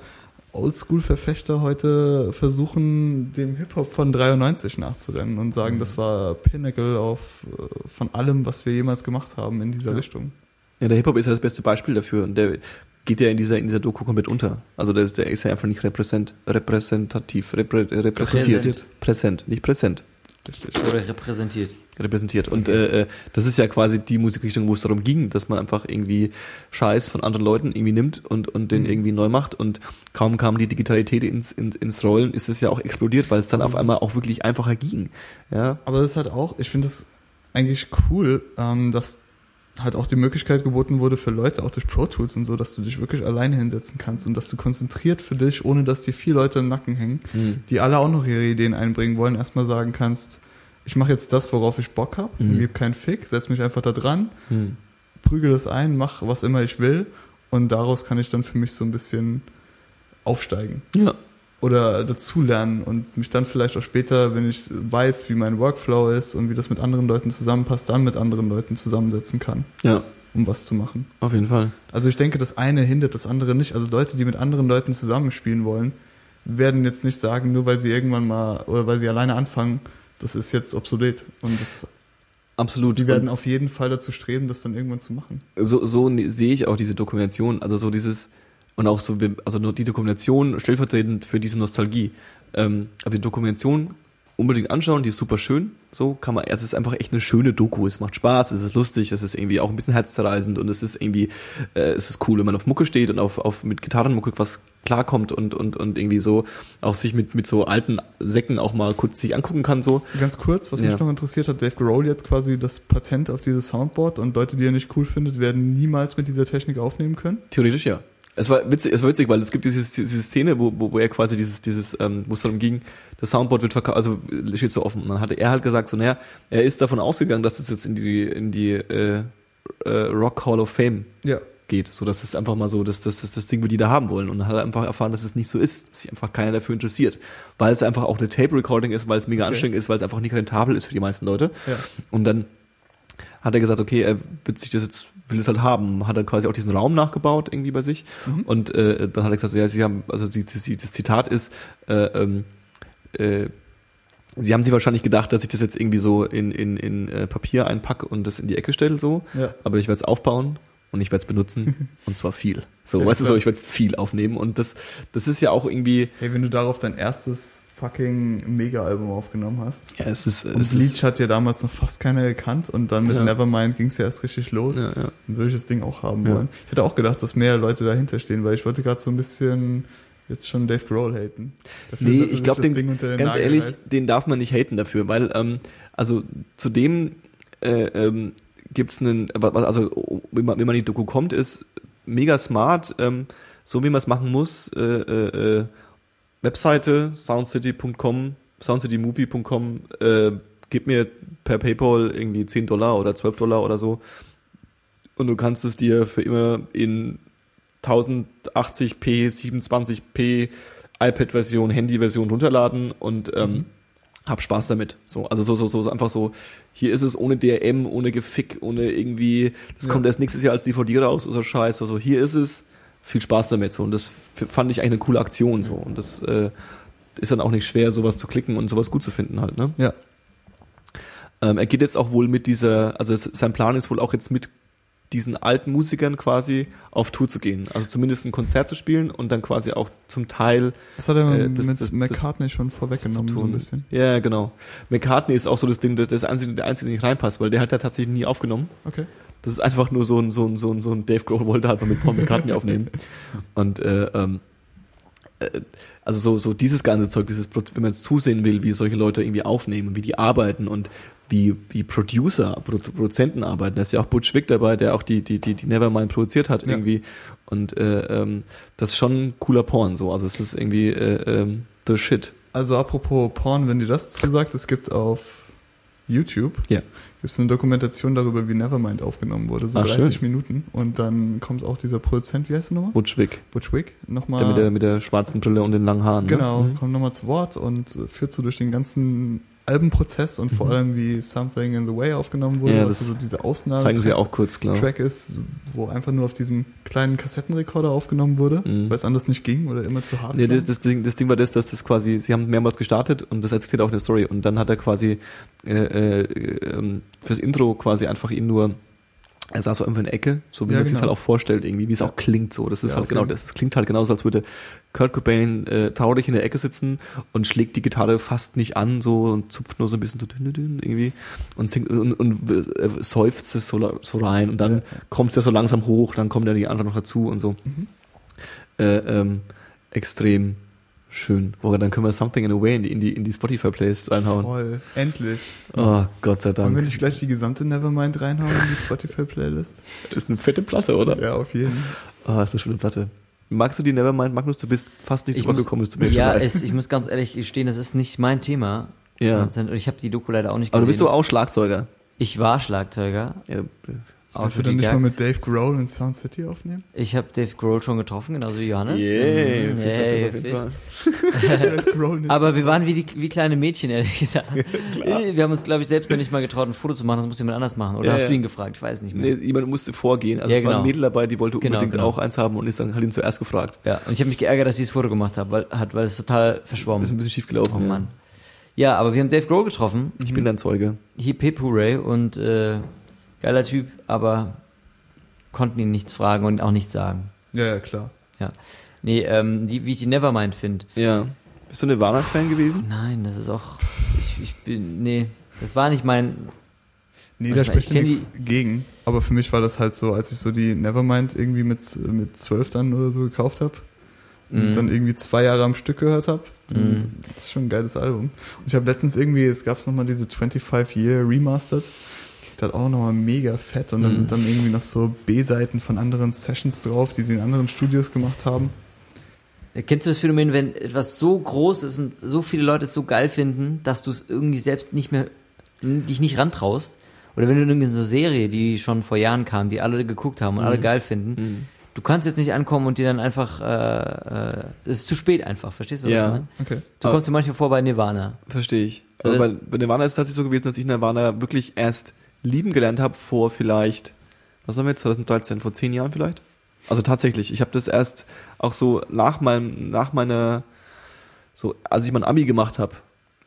Oldschool-Verfechter heute versuchen, dem Hip-Hop von 93 nachzurennen und sagen, Mhm. das war Pinnacle auf, äh, von allem, was wir jemals gemacht haben in dieser Ja. Richtung. Ja, der Hip-Hop ist ja das beste Beispiel dafür und der geht ja in dieser, in dieser Doku komplett unter. Also der, ist- der ist ja einfach nicht repräsent, repräsentativ, reprä, repräsentiert. Präsent. Präsent, nicht präsent. Oder repräsentiert. repräsentiert. Und äh, äh, das ist ja quasi die Musikrichtung, wo es darum ging, dass man einfach irgendwie Scheiß von anderen Leuten irgendwie nimmt und, und den Mhm. irgendwie neu macht. Und kaum kam die Digitalität ins, ins, ins Rollen, ist es ja auch explodiert, weil es dann Aber auf einmal auch wirklich einfacher ging. Ja, Aber das ist halt auch, ich finde es eigentlich cool, ähm, dass halt auch die Möglichkeit geboten wurde für Leute, auch durch Pro Tools und so, dass du dich wirklich alleine hinsetzen kannst und dass du konzentriert für dich, ohne dass dir vier Leute im Nacken hängen, Mhm. die alle auch noch ihre Ideen einbringen wollen, erstmal sagen kannst, ich mache jetzt das, worauf ich Bock habe, Mhm. gebe keinen Fick, setz mich einfach da dran, Hm. prügel das ein, mach was immer ich will und daraus kann ich dann für mich so ein bisschen aufsteigen ja. Oder dazulernen und mich dann vielleicht auch später, wenn ich weiß, wie mein Workflow ist und wie das mit anderen Leuten zusammenpasst, dann mit anderen Leuten zusammensetzen kann, ja, um was zu machen. auf jeden Fall. Also ich denke, das eine hindert das andere nicht. Also Leute, die mit anderen Leuten zusammenspielen wollen, werden jetzt nicht sagen, nur weil sie irgendwann mal oder weil sie alleine anfangen, das ist jetzt obsolet. Und das, Absolut. die werden Und auf jeden Fall dazu streben, das dann irgendwann zu machen. so, so ne- sehe ich auch diese Dokumentation, also so dieses, und auch so, also nur die Dokumentation stellvertretend für diese Nostalgie. Ähm, also die Dokumentation unbedingt anschauen, die ist super schön. So kann man, es ist einfach echt eine schöne Doku. Es macht Spaß, es ist lustig, es ist irgendwie auch ein bisschen herzzerreißend und es ist irgendwie, äh, es ist cool, wenn man auf Mucke steht und auf, auf mit Gitarrenmucke was klarkommt und, und, und irgendwie so auch sich mit, mit so alten Säcken auch mal kurz sich angucken kann, so. Ganz kurz, was Ja. mich noch interessiert hat, Dave Grohl jetzt quasi das Patent auf dieses Soundboard und Leute, die er nicht cool findet, werden niemals mit dieser Technik aufnehmen können. Theoretisch ja. Es war witzig, es war witzig, weil es gibt dieses, diese Szene, wo, wo, wo er quasi dieses, dieses, ähm, wo es darum ging, das Soundboard wird verkauft, also steht so offen. Und dann hatte er halt gesagt, so, naja, er ist davon ausgegangen, dass das jetzt in die, in die äh, äh, Rock Hall of Fame Ja. geht. So, dass es einfach mal so, dass das, das, das Ding, wo die da haben wollen. Und dann hat er einfach erfahren, dass es nicht so ist, dass sich einfach keiner dafür interessiert. Weil es einfach auch eine Tape-Recording ist, weil es mega Okay. anstrengend ist, weil es einfach nicht rentabel ist für die meisten Leute. Ja. Und dann hat er gesagt, okay, er wird sich das jetzt, will es halt haben. Hat er quasi auch diesen Raum nachgebaut irgendwie bei sich. Mhm. Und äh, dann hat er gesagt, ja, sie haben, also die, die, das Zitat ist, äh, ähm, äh, Sie haben sich wahrscheinlich gedacht, dass ich das jetzt irgendwie so in, in, in äh, Papier einpacke und das in die Ecke stelle, so. Ja. Aber ich werde es aufbauen und ich werde es benutzen und zwar viel. So, Ja, weißt du so, ich werde viel aufnehmen und das, das ist ja auch irgendwie, Hey, wenn du darauf dein erstes fucking Mega-Album aufgenommen hast. ja, es ist, Und es Bleach ist, hat ja damals noch fast keiner gekannt und dann mit Ja. Nevermind ging es ja erst richtig los. ja, ja. Dann würde ich das Ding auch haben Ja. wollen. Ich hätte auch gedacht, dass mehr Leute dahinter stehen, weil ich wollte gerade so ein bisschen jetzt schon Dave Grohl haten. Dafür, Nee, ich glaube, den, den ganz Nagel ehrlich, reißt. den darf man nicht haten dafür, weil, ähm, also zudem äh, ähm, gibt's einen, wa- wa- also wenn man, wenn man in die Doku kommt, ist mega smart, ähm, so wie man es machen muss, äh, äh, äh, Webseite soundcity.com, soundcitymovie.com, äh, gib mir per Paypal irgendwie 10 Dollar oder 12 Dollar oder so und du kannst es dir für immer in 1080p, 27p iPad-Version, Handy-Version runterladen und ähm, hab Spaß damit. So, also so, so, so, so einfach so, hier ist es ohne DRM, ohne Gefick, ohne irgendwie, das Ja. kommt erst nächstes Jahr als DVD raus oder Scheiß. Also hier ist es, viel Spaß damit. So, und das fand ich eigentlich eine coole Aktion so. Und das äh, ist dann auch nicht schwer, sowas zu klicken und sowas gut zu finden halt, ne? Ja. Ähm, er geht jetzt auch wohl mit dieser, also es, sein Plan ist wohl auch jetzt mit diesen alten Musikern quasi auf Tour zu gehen. Also zumindest ein Konzert zu spielen und dann quasi auch zum Teil Das hat er Äh, mit das- das- das- McCartney schon vorweggenommen, zu so tun. ein bisschen. Ja, genau. McCartney ist auch so das Ding, das das einzige, der einzige, der nicht reinpasst, weil der hat ja tatsächlich nie aufgenommen. Okay. Das ist einfach nur so ein, so ein, so ein, so ein Dave Grohl wollte halt mal mit Paul McCartney aufnehmen. Und äh, ähm, äh, also so, so dieses ganze Zeug, dieses, wenn man jetzt zusehen will, wie solche Leute irgendwie aufnehmen, wie die arbeiten und wie, wie Producer, Pro Produzenten arbeiten. Da ist ja auch Butch Vig dabei, der auch die, die, die, die Nevermind produziert hat Ja. irgendwie. Und äh, ähm, das ist schon ein cooler Porn so. Also es ist irgendwie äh, ähm, the shit. Also apropos Porn, wenn dir das zusagt, es gibt auf YouTube Ja. Gibt es eine Dokumentation darüber, wie Nevermind aufgenommen wurde, so Ach, 30 schön. Minuten. Und dann kommt auch dieser Produzent, wie heißt der nochmal? Butch Wig, nochmal. Der mit der, mit der schwarzen Brille und den langen Haaren. Genau, Ne? Kommt nochmal zu Wort und führt so durch den ganzen Albenprozess und vor allem wie Something in the Way aufgenommen wurde, Mhm. Ja, was das so diese Ausnahme Zeigen sie auch kurz, klar. Track ist, wo einfach nur auf diesem kleinen Kassettenrekorder aufgenommen wurde, Mhm. weil es anders nicht ging oder immer zu hart Nee, das, das, Ding, das Ding war das, dass das quasi, sie haben mehrmals gestartet und das erzählt auch in der Story und dann hat er quasi äh, äh, ähm, fürs Intro quasi einfach ihn nur, er saß so einfach in der Ecke, so wie Ja, man sich genau. halt auch vorstellt irgendwie, wie es auch klingt so. Das ist Ja, halt genau das. Es klingt halt genauso, als würde Kurt Cobain äh, traurig in der Ecke sitzen und schlägt die Gitarre fast nicht an so und zupft nur so ein bisschen so dünn, dünn, irgendwie und singt und, und äh, seufzt es so, so rein und dann Ja. kommt es ja so langsam hoch, dann kommen ja die anderen noch dazu und so. Mhm. Äh, ähm, extrem schön. Boah, dann können wir Something in a Way in die, in die, in die Spotify-Playlist reinhauen. Voll, endlich. Oh, Gott sei Wollen wir Dank. nicht gleich die gesamte Nevermind reinhauen in die Spotify-Playlist? Das ist eine fette Platte, oder? Ja, auf jeden. Oh, ist eine schöne Platte. Magst du die Nevermind, Magnus? Du bist fast nicht Ich drüber gekommen, es tut mir ja, es, ich muss ganz ehrlich gestehen, das ist nicht mein Thema. Ja. Und ich habe die Doku leider auch nicht Aber gesehen. du bist doch auch Schlagzeuger. ich war Schlagzeuger. Ja, äh, Willst du dann nicht mal mit Dave Grohl in Sound City aufnehmen? Ich habe Dave Grohl schon getroffen, genauso wie Johannes. yeah, Mhm, das yeah, nicht. Aber wir waren wie, die, wie kleine Mädchen, ehrlich gesagt. wir haben uns, glaube ich, selbst noch nicht mal getraut, ein Foto zu machen. Das muss jemand anders machen. Oder Ja, hast ja. du ihn gefragt? Ich weiß nicht mehr. Nee, jemand musste vorgehen. Also Ja, es war ein genau. Mädel dabei, die wollte Genau, unbedingt genau. auch eins haben und ist dann halt ihn zuerst gefragt. Ja, und ich habe mich geärgert, dass sie das Foto gemacht hat, weil, hat, weil es total verschwommen. Ist ein bisschen schief gelaufen. oh Mann. Ja, aber wir haben Dave Grohl getroffen. Ich bin dein Zeuge. Hip Hip Hooray und äh, geiler Typ, aber konnten ihn nichts fragen und auch nichts sagen. ja, ja, klar. Ja. Nee, ähm, die, wie ich die Nevermind finde. Ja. Bist du eine Nirvana-Fan gewesen? Nein, das ist auch. Ich, ich bin. Nee, das war nicht mein. Nee, da spricht nichts gegen. Aber für mich war das halt so, als ich so die Nevermind irgendwie mit, mit 12 dann oder so gekauft habe und Mhm. dann irgendwie zwei Jahre am Stück gehört habe. Mhm. Das ist schon ein geiles Album. Und ich habe letztens irgendwie, es gab nochmal diese 25 Year Remastered. Halt auch nochmal mega fett. Und dann Mhm. sind dann irgendwie noch so B-Seiten von anderen Sessions drauf, die sie in anderen Studios gemacht haben. Kennst du das Phänomen, wenn etwas so groß ist und so viele Leute es so geil finden, dass du es irgendwie selbst nicht mehr, dich nicht rantraust? Oder wenn du in irgendeine so Serie, die schon vor Jahren kam, die alle geguckt haben und alle geil finden, du kannst jetzt nicht ankommen und dir dann einfach, äh, äh, es ist zu spät einfach, verstehst du? was Ja. ich meine? Okay. So kommst du manchmal vor bei Nirvana. Verstehe ich. So, Aber bei, bei Nirvana ist es tatsächlich so gewesen, dass ich Nirvana wirklich erst lieben gelernt habe vor vielleicht, was haben wir jetzt, 2013, vor zehn Jahren vielleicht? Also tatsächlich, ich habe das erst auch so nach meinem, nach meiner, so als ich mein Abi gemacht habe,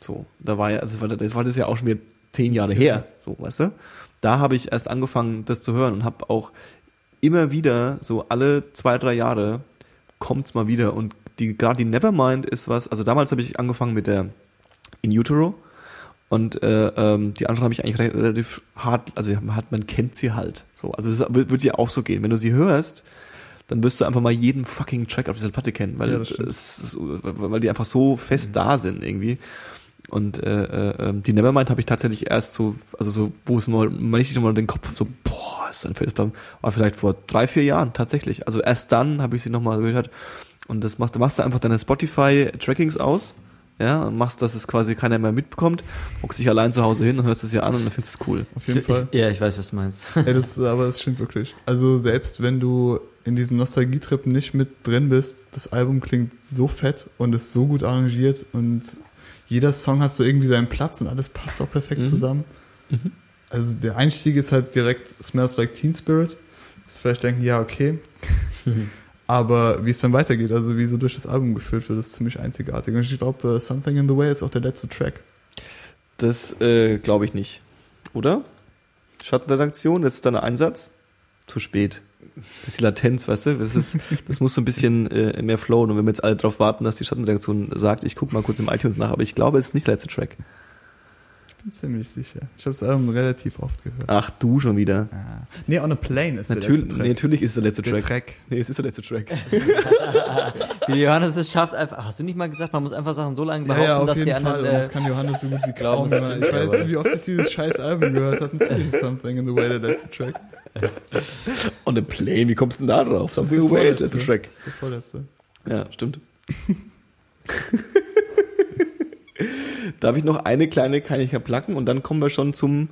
so, da war ja, also das war, das ja auch schon wieder zehn Jahre her, so, weißt du? Da habe ich erst angefangen, das zu hören und habe auch immer wieder, so alle zwei, drei Jahre, kommt's mal wieder und die gerade die Nevermind ist was, also damals habe ich angefangen mit der In Utero und äh, ähm, die andere habe ich eigentlich re- relativ hart, also man hat, man kennt sie halt. So, also das wird, dir auch so gehen. Wenn du sie hörst, dann wirst du einfach mal jeden fucking Track auf dieser Platte kennen, weil Ja, es weil die einfach so fest da sind irgendwie. Und äh, äh, ähm, die Nevermind habe ich tatsächlich erst so, also so, wo es mal, mal richtig nochmal den Kopf so, boah, ist dann Felsblatt, war vielleicht vor drei, vier Jahren tatsächlich. Also erst dann habe ich sie nochmal gehört. Und das machst, du machst du einfach deine Spotify-Trackings aus ja, und machst, dass es quasi keiner mehr mitbekommt, hockst dich allein zu Hause hin und hörst es dir an und dann findest du es cool. Auf jeden ich, Fall. Ja, ich weiß, was du meinst. Ey, das, aber das stimmt wirklich. Also selbst wenn du in diesem Nostalgietrip nicht mit drin bist, das Album klingt so fett und ist so gut arrangiert und jeder Song hat so irgendwie seinen Platz und alles passt auch perfekt Mhm. zusammen. Also der Einstieg ist halt direkt Smells Like Teen Spirit. Das vielleicht denken, ja, okay. Aber wie es dann weitergeht, also wie so durch das Album geführt wird, ist ziemlich einzigartig. Und ich glaube, Something in the Way ist auch der letzte Track. Das äh, glaube ich nicht. Oder? Schattenredaktion, jetzt ist dein Einsatz. Zu spät. Das ist die Latenz, weißt du? Das, ist, das muss so ein bisschen äh, mehr flowen. Und wenn wir jetzt alle darauf warten, dass die Schattenredaktion sagt, ich gucke mal kurz im iTunes nach, aber ich glaube, es ist nicht der letzte Track. Ich bin ziemlich sicher. Ich habe das Album relativ oft gehört. Ach, du schon wieder. Ah. Nee, On a Plane ist Natürlich, der letzte nee, Track. natürlich ist es der letzte der Track. Track. Nee, es ist der letzte Track. Wie Johannes es schafft, einfach. Hast du nicht mal gesagt, man muss einfach Sachen so lange Ja, behaupten, ja, auf dass jeden die Fall. anderen. Und Äh, das kann Johannes so gut wie glauben, kaum. Ich weiß aber- nicht, wie oft ich dieses scheiß Album gehört habe. Natürlich Something in the Way der letzte Track. On a plane, wie kommst du denn da drauf? Das Something away ist der letzte Track. Das ist der vorletzte. Ja, stimmt. Darf ich noch eine kleine Kleinigkeit placken und dann kommen wir schon zum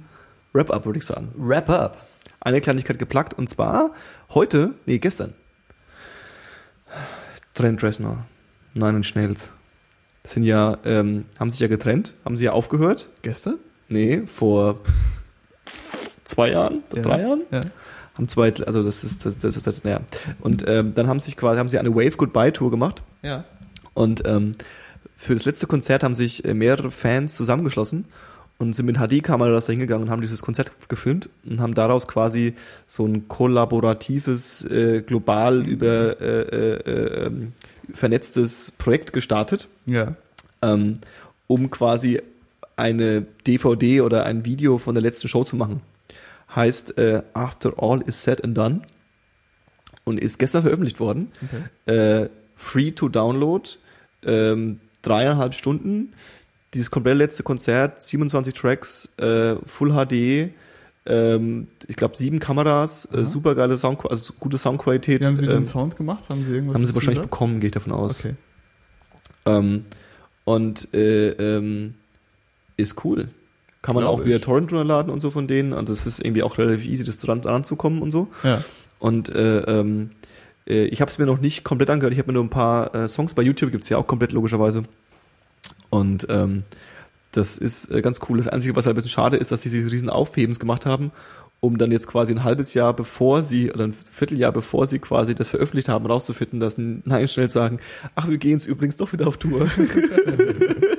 Wrap-Up, würde ich sagen. Wrap up. Eine Kleinigkeit geplackt und zwar heute, nee, gestern. Trent Reznor, Nine Inch Nails. Sind ja, ähm, haben sich ja getrennt, haben sie ja aufgehört. Gestern? Nee, vor zwei Jahren, Ja. drei Jahren. Ja. Haben zwei, also das ist, das, das, das, naja. Und ähm, dann haben sich quasi, haben sie eine Wave Goodbye Tour gemacht. Ja. Und ähm, für das letzte Konzert haben sich äh, mehrere Fans zusammengeschlossen und sind mit HD-Kameras da hingegangen und haben dieses Konzert gefilmt und haben daraus quasi so ein kollaboratives, äh, global über äh, äh, ähm, vernetztes Projekt gestartet, Ja. ähm, um quasi eine DVD oder ein Video von der letzten Show zu machen. Heißt äh, After All is Said and Done und ist gestern veröffentlicht worden Okay. äh, free to download, ähm, dreieinhalb Stunden, dieses komplette letzte Konzert, 27 Tracks, äh, Full HD, ähm, ich glaube sieben Kameras, äh, super geile Sound, also gute Soundqualität. Wie haben Sie den ähm, Sound gemacht? Haben Sie irgendwas haben sie wahrscheinlich gesagt? bekommen, gehe ich davon aus. Okay. Ähm, und äh, ähm, ist cool. Kann man Glaub auch via ich. Torrent runterladen und so von denen. Und es ist irgendwie auch relativ easy, das dran, dran zu kommen und so. Ja. Und äh, ähm, äh, ich habe es mir noch nicht komplett angehört. Ich habe mir nur ein paar äh, Songs bei YouTube gibt's ja auch komplett logischerweise. Und ähm, das ist äh, ganz cool. Das Einzige, was halt ein bisschen schade ist, dass sie diese riesen Aufhebens gemacht haben, um dann jetzt quasi ein halbes Jahr bevor sie, oder ein Vierteljahr bevor sie quasi das veröffentlicht haben, rauszufinden, dass Nein schnell sagen, ach, wir gehen jetzt übrigens doch wieder auf Tour.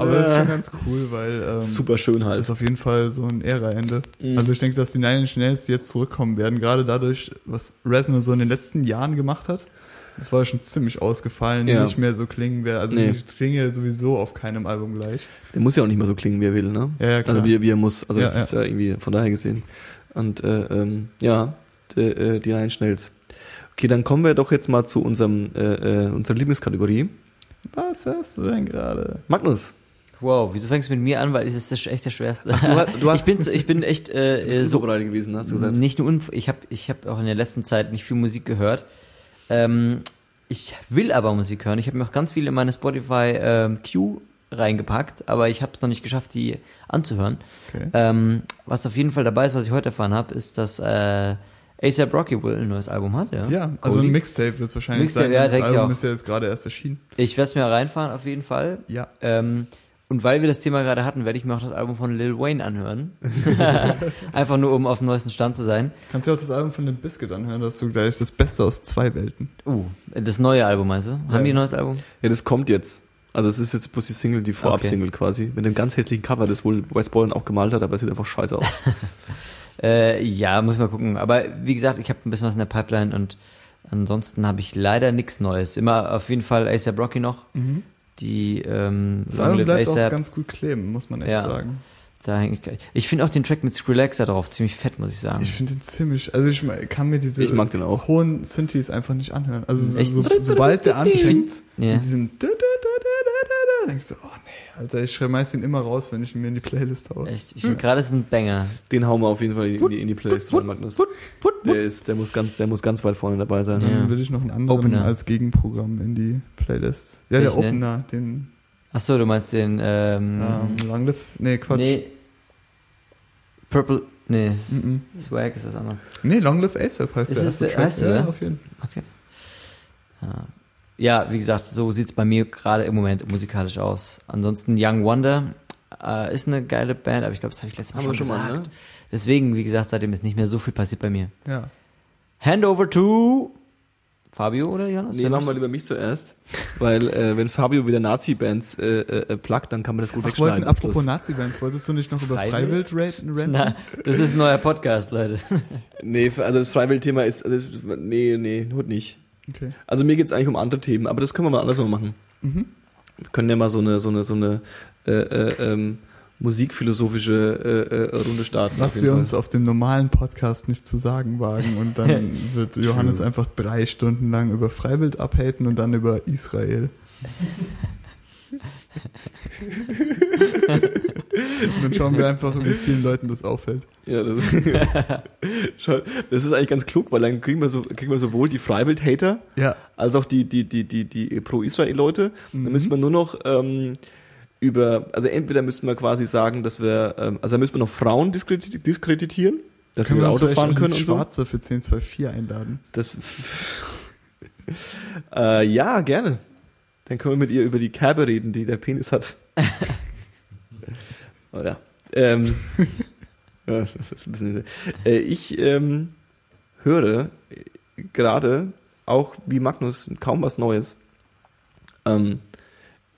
Aber das ist schon ganz cool, weil ähm, Super schön das halt. ist auf jeden Fall so ein Ära-Ende. Mhm. Also ich denke, dass die Nine Inch Nails jetzt zurückkommen werden, gerade dadurch, was Reznor so in den letzten Jahren gemacht hat. Das war schon ziemlich ausgefallen, Ja. nicht mehr so klingen wäre. Also Nee. die klingen ja sowieso auf keinem Album gleich. Der muss ja auch nicht mehr so klingen, wie er will, ne? Ja, ja, klar. Also wie, er- wie er muss. Also Ja, das ja. ist ja irgendwie von daher gesehen. Und äh, ähm, ja, die, äh, die Nine Schnells. Okay, dann kommen wir doch jetzt mal zu unserem äh, äh, unserer Lieblingskategorie. Was hörst du denn gerade? Magnus, Wow, wieso fängst du mit mir an? Weil es ist das echt der schwerste. du hast- du hast- ich bin, ich bin echt äh, du bist äh, so unvorbereitet gewesen, hast du gesagt. Nicht nur ich habe ich hab auch in der letzten Zeit nicht viel Musik gehört. Ähm, ich will aber Musik hören. Ich habe mir auch ganz viel in meine Spotify ähm, Queue reingepackt, aber ich habe es noch nicht geschafft, die anzuhören. Okay. Ähm, was auf jeden Fall dabei ist, was ich heute erfahren habe, ist, dass äh, ASAP Rocky wohl ein neues Album hat. Ja, Ja, also Cody. ein Mixtape wird es wahrscheinlich Mixtape, sein. ja, das Album ist ja jetzt gerade erst erschienen. Ich werde es mir reinfahren, auf jeden Fall. Ja. Ähm, und weil wir das Thema gerade hatten, werde ich mir auch das Album von Lil Wayne anhören. Einfach nur, um auf dem neuesten Stand zu sein. Kannst du auch das Album von dem Biscuit anhören, dass du gleich das Beste aus zwei Welten. Uh, das neue Album meinst du? Haben Ja. die ein neues Album? Ja, das kommt jetzt. Also es ist jetzt bloß die Single, die Vorab-Single quasi. Mit dem ganz hässlichen Cover, das wohl Wes Borland auch gemalt hat, aber es sieht einfach scheiße aus. Äh, ja, muss ich mal gucken. Aber wie gesagt, ich habe ein bisschen was in der Pipeline und ansonsten habe ich leider nichts Neues. Immer auf jeden Fall ASAP Rocky noch. Die ähm, Das Album bleibt auch ganz gut kleben, muss man echt Ja. sagen. Da ich, ich finde auch den Track mit Skrillex da drauf ziemlich fett, muss ich sagen. Ich finde den ziemlich, also ich kann mir diese Ich mag den auch. hohen Synthes einfach nicht anhören. Also so, sobald der anfängt, Ja. mit diesem da, da, da, da, da, da, denkst du, oh nee, Alter, ich schmeiß den immer raus, wenn ich ihn mir in die Playlist haue. Echt, ich finde gerade ist ein Banger. Den hauen wir auf jeden Fall in die, in die Playlist rein, Magnus. Der ist, der muss ganz, der muss ganz weit vorne dabei sein. Dann Ja. will ich noch einen anderen Opener. als Gegenprogramm in die Playlist. Ja, der Welchen denn? Opener, den Achso, du meinst den, ähm, Ähm, Long Live, nee, Quatsch. Nee, nee, Purple, nee, mm Swag ist das andere. nee Long Live ASAP heißt Ist der es erste der erste, ja, ja? auf jeden Fall. Okay. Ja. Ja, wie gesagt, so sieht's bei mir gerade im Moment musikalisch aus. Ansonsten Young Wonder äh, ist eine geile Band, aber ich glaube, das habe ich letztes Mal Haben schon, schon mal, gesagt. ne? Deswegen, wie gesagt, seitdem ist nicht mehr so viel passiert bei mir. Ja. Hand over to Fabio oder Jonas? Nee, machen wir lieber mich zuerst, weil äh, wenn Fabio wieder Nazi-Bands äh, äh, plagt, dann kann man das gut Ach, wegschneiden. wollten, apropos. Nazi-Bands, wolltest du nicht noch über Freiwild? Raten? Na, das ist ein neuer Podcast, Leute. Nee, also das Freiwild-Thema ist, also nee, nee, heute nicht. Okay. Also mir geht's eigentlich um andere Themen, aber das können wir mal anders mal machen. Mhm. Wir können ja mal so eine, so eine, so eine äh, äh, ähm, musikphilosophische äh, äh, Runde starten. Was wir Fall. uns auf dem normalen Podcast nicht zu sagen wagen und dann wird Johannes einfach drei Stunden lang über Freiwild abhaten und dann über Israel. und dann schauen wir einfach, wie vielen Leuten das auffällt. Ja, das, Schau, das ist eigentlich ganz klug, weil dann kriegen wir, so, kriegen wir sowohl die Freiwild-Hater Ja, als auch die, die, die, die, die Pro-Israel-Leute. Mhm. Dann müssen wir nur noch ähm, über, also entweder müssten wir quasi sagen, dass wir, ähm, also da müssen wir noch Frauen diskreditieren, dass können wir Auto fahren können und so. Schwarze für 1024 einladen. Das, äh, ja, gerne. Dann können wir mit ihr über die Kerbe reden, die der Penis hat. oh ja. Ähm, ja, bisschen, äh, ich ähm, höre gerade auch wie Magnus kaum was Neues. Ähm,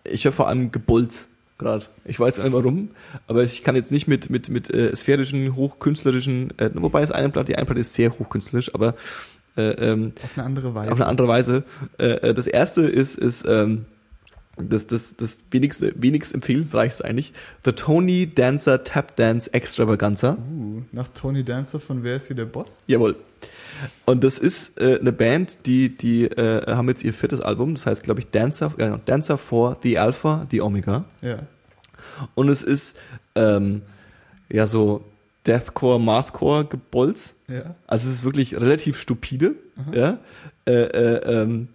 ich höre vor allem Gebulz gerade. Ich weiß nicht warum, aber ich kann jetzt nicht mit mit mit äh, sphärischen, hochkünstlerischen, äh, wobei es eine Platte, die eine Platte ist sehr hochkünstlerisch, aber äh, ähm, Auf eine andere Weise. auf eine andere Weise. Äh, äh, das erste ist, ist ähm, das, das, das wenigste, wenigst empfehlensreichste eigentlich. The Tony Dancer Tap Dance Extravaganza. uh, nach Tony Dancer von Wer ist hier der Boss? Jawohl. Und das ist äh, eine Band, die, die äh, haben jetzt ihr viertes Album, das heißt, glaube ich, Dancer, ja, Dancer for the Alpha, the Omega. Ja. Und es ist ähm, ja so Deathcore, Mathcore Gebolz. Ja. Also es ist wirklich relativ stupide. Ja? Äh, äh, ähm,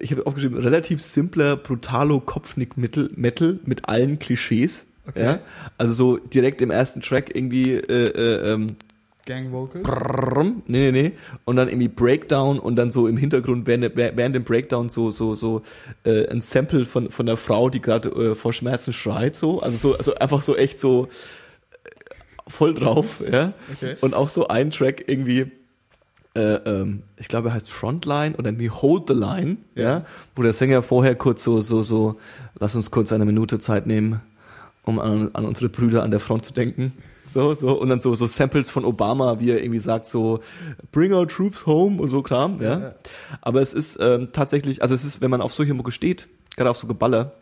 ich habe aufgeschrieben, relativ simpler, brutalo Kopfnick Metal, Metal mit allen Klischees. Okay. Ja? Also so direkt im ersten Track irgendwie äh, äh, ähm, Gang Vocals. Brrrm, nee, nee, nee. Und dann irgendwie Breakdown und dann so im Hintergrund während, während dem Breakdown so, so, so äh, ein Sample von, von der Frau, die gerade äh, vor Schmerzen schreit, so. Also so, also einfach so echt so voll drauf, ja. Okay. Und auch so ein Track irgendwie, äh, ähm, ich glaube, er heißt Frontline oder nee, Hold the Line, ja. Wo der Sänger vorher kurz so, so, so, lass uns kurz eine Minute Zeit nehmen, um an, an unsere Brüder an der Front zu denken. So, so, und dann so, so Samples von Obama, wie er irgendwie sagt, so, bring our troops home und so Kram, ja. Ja. Aber es ist ähm, tatsächlich, also es ist, wenn man auf solche Mucke steht, gerade auf so Geballer,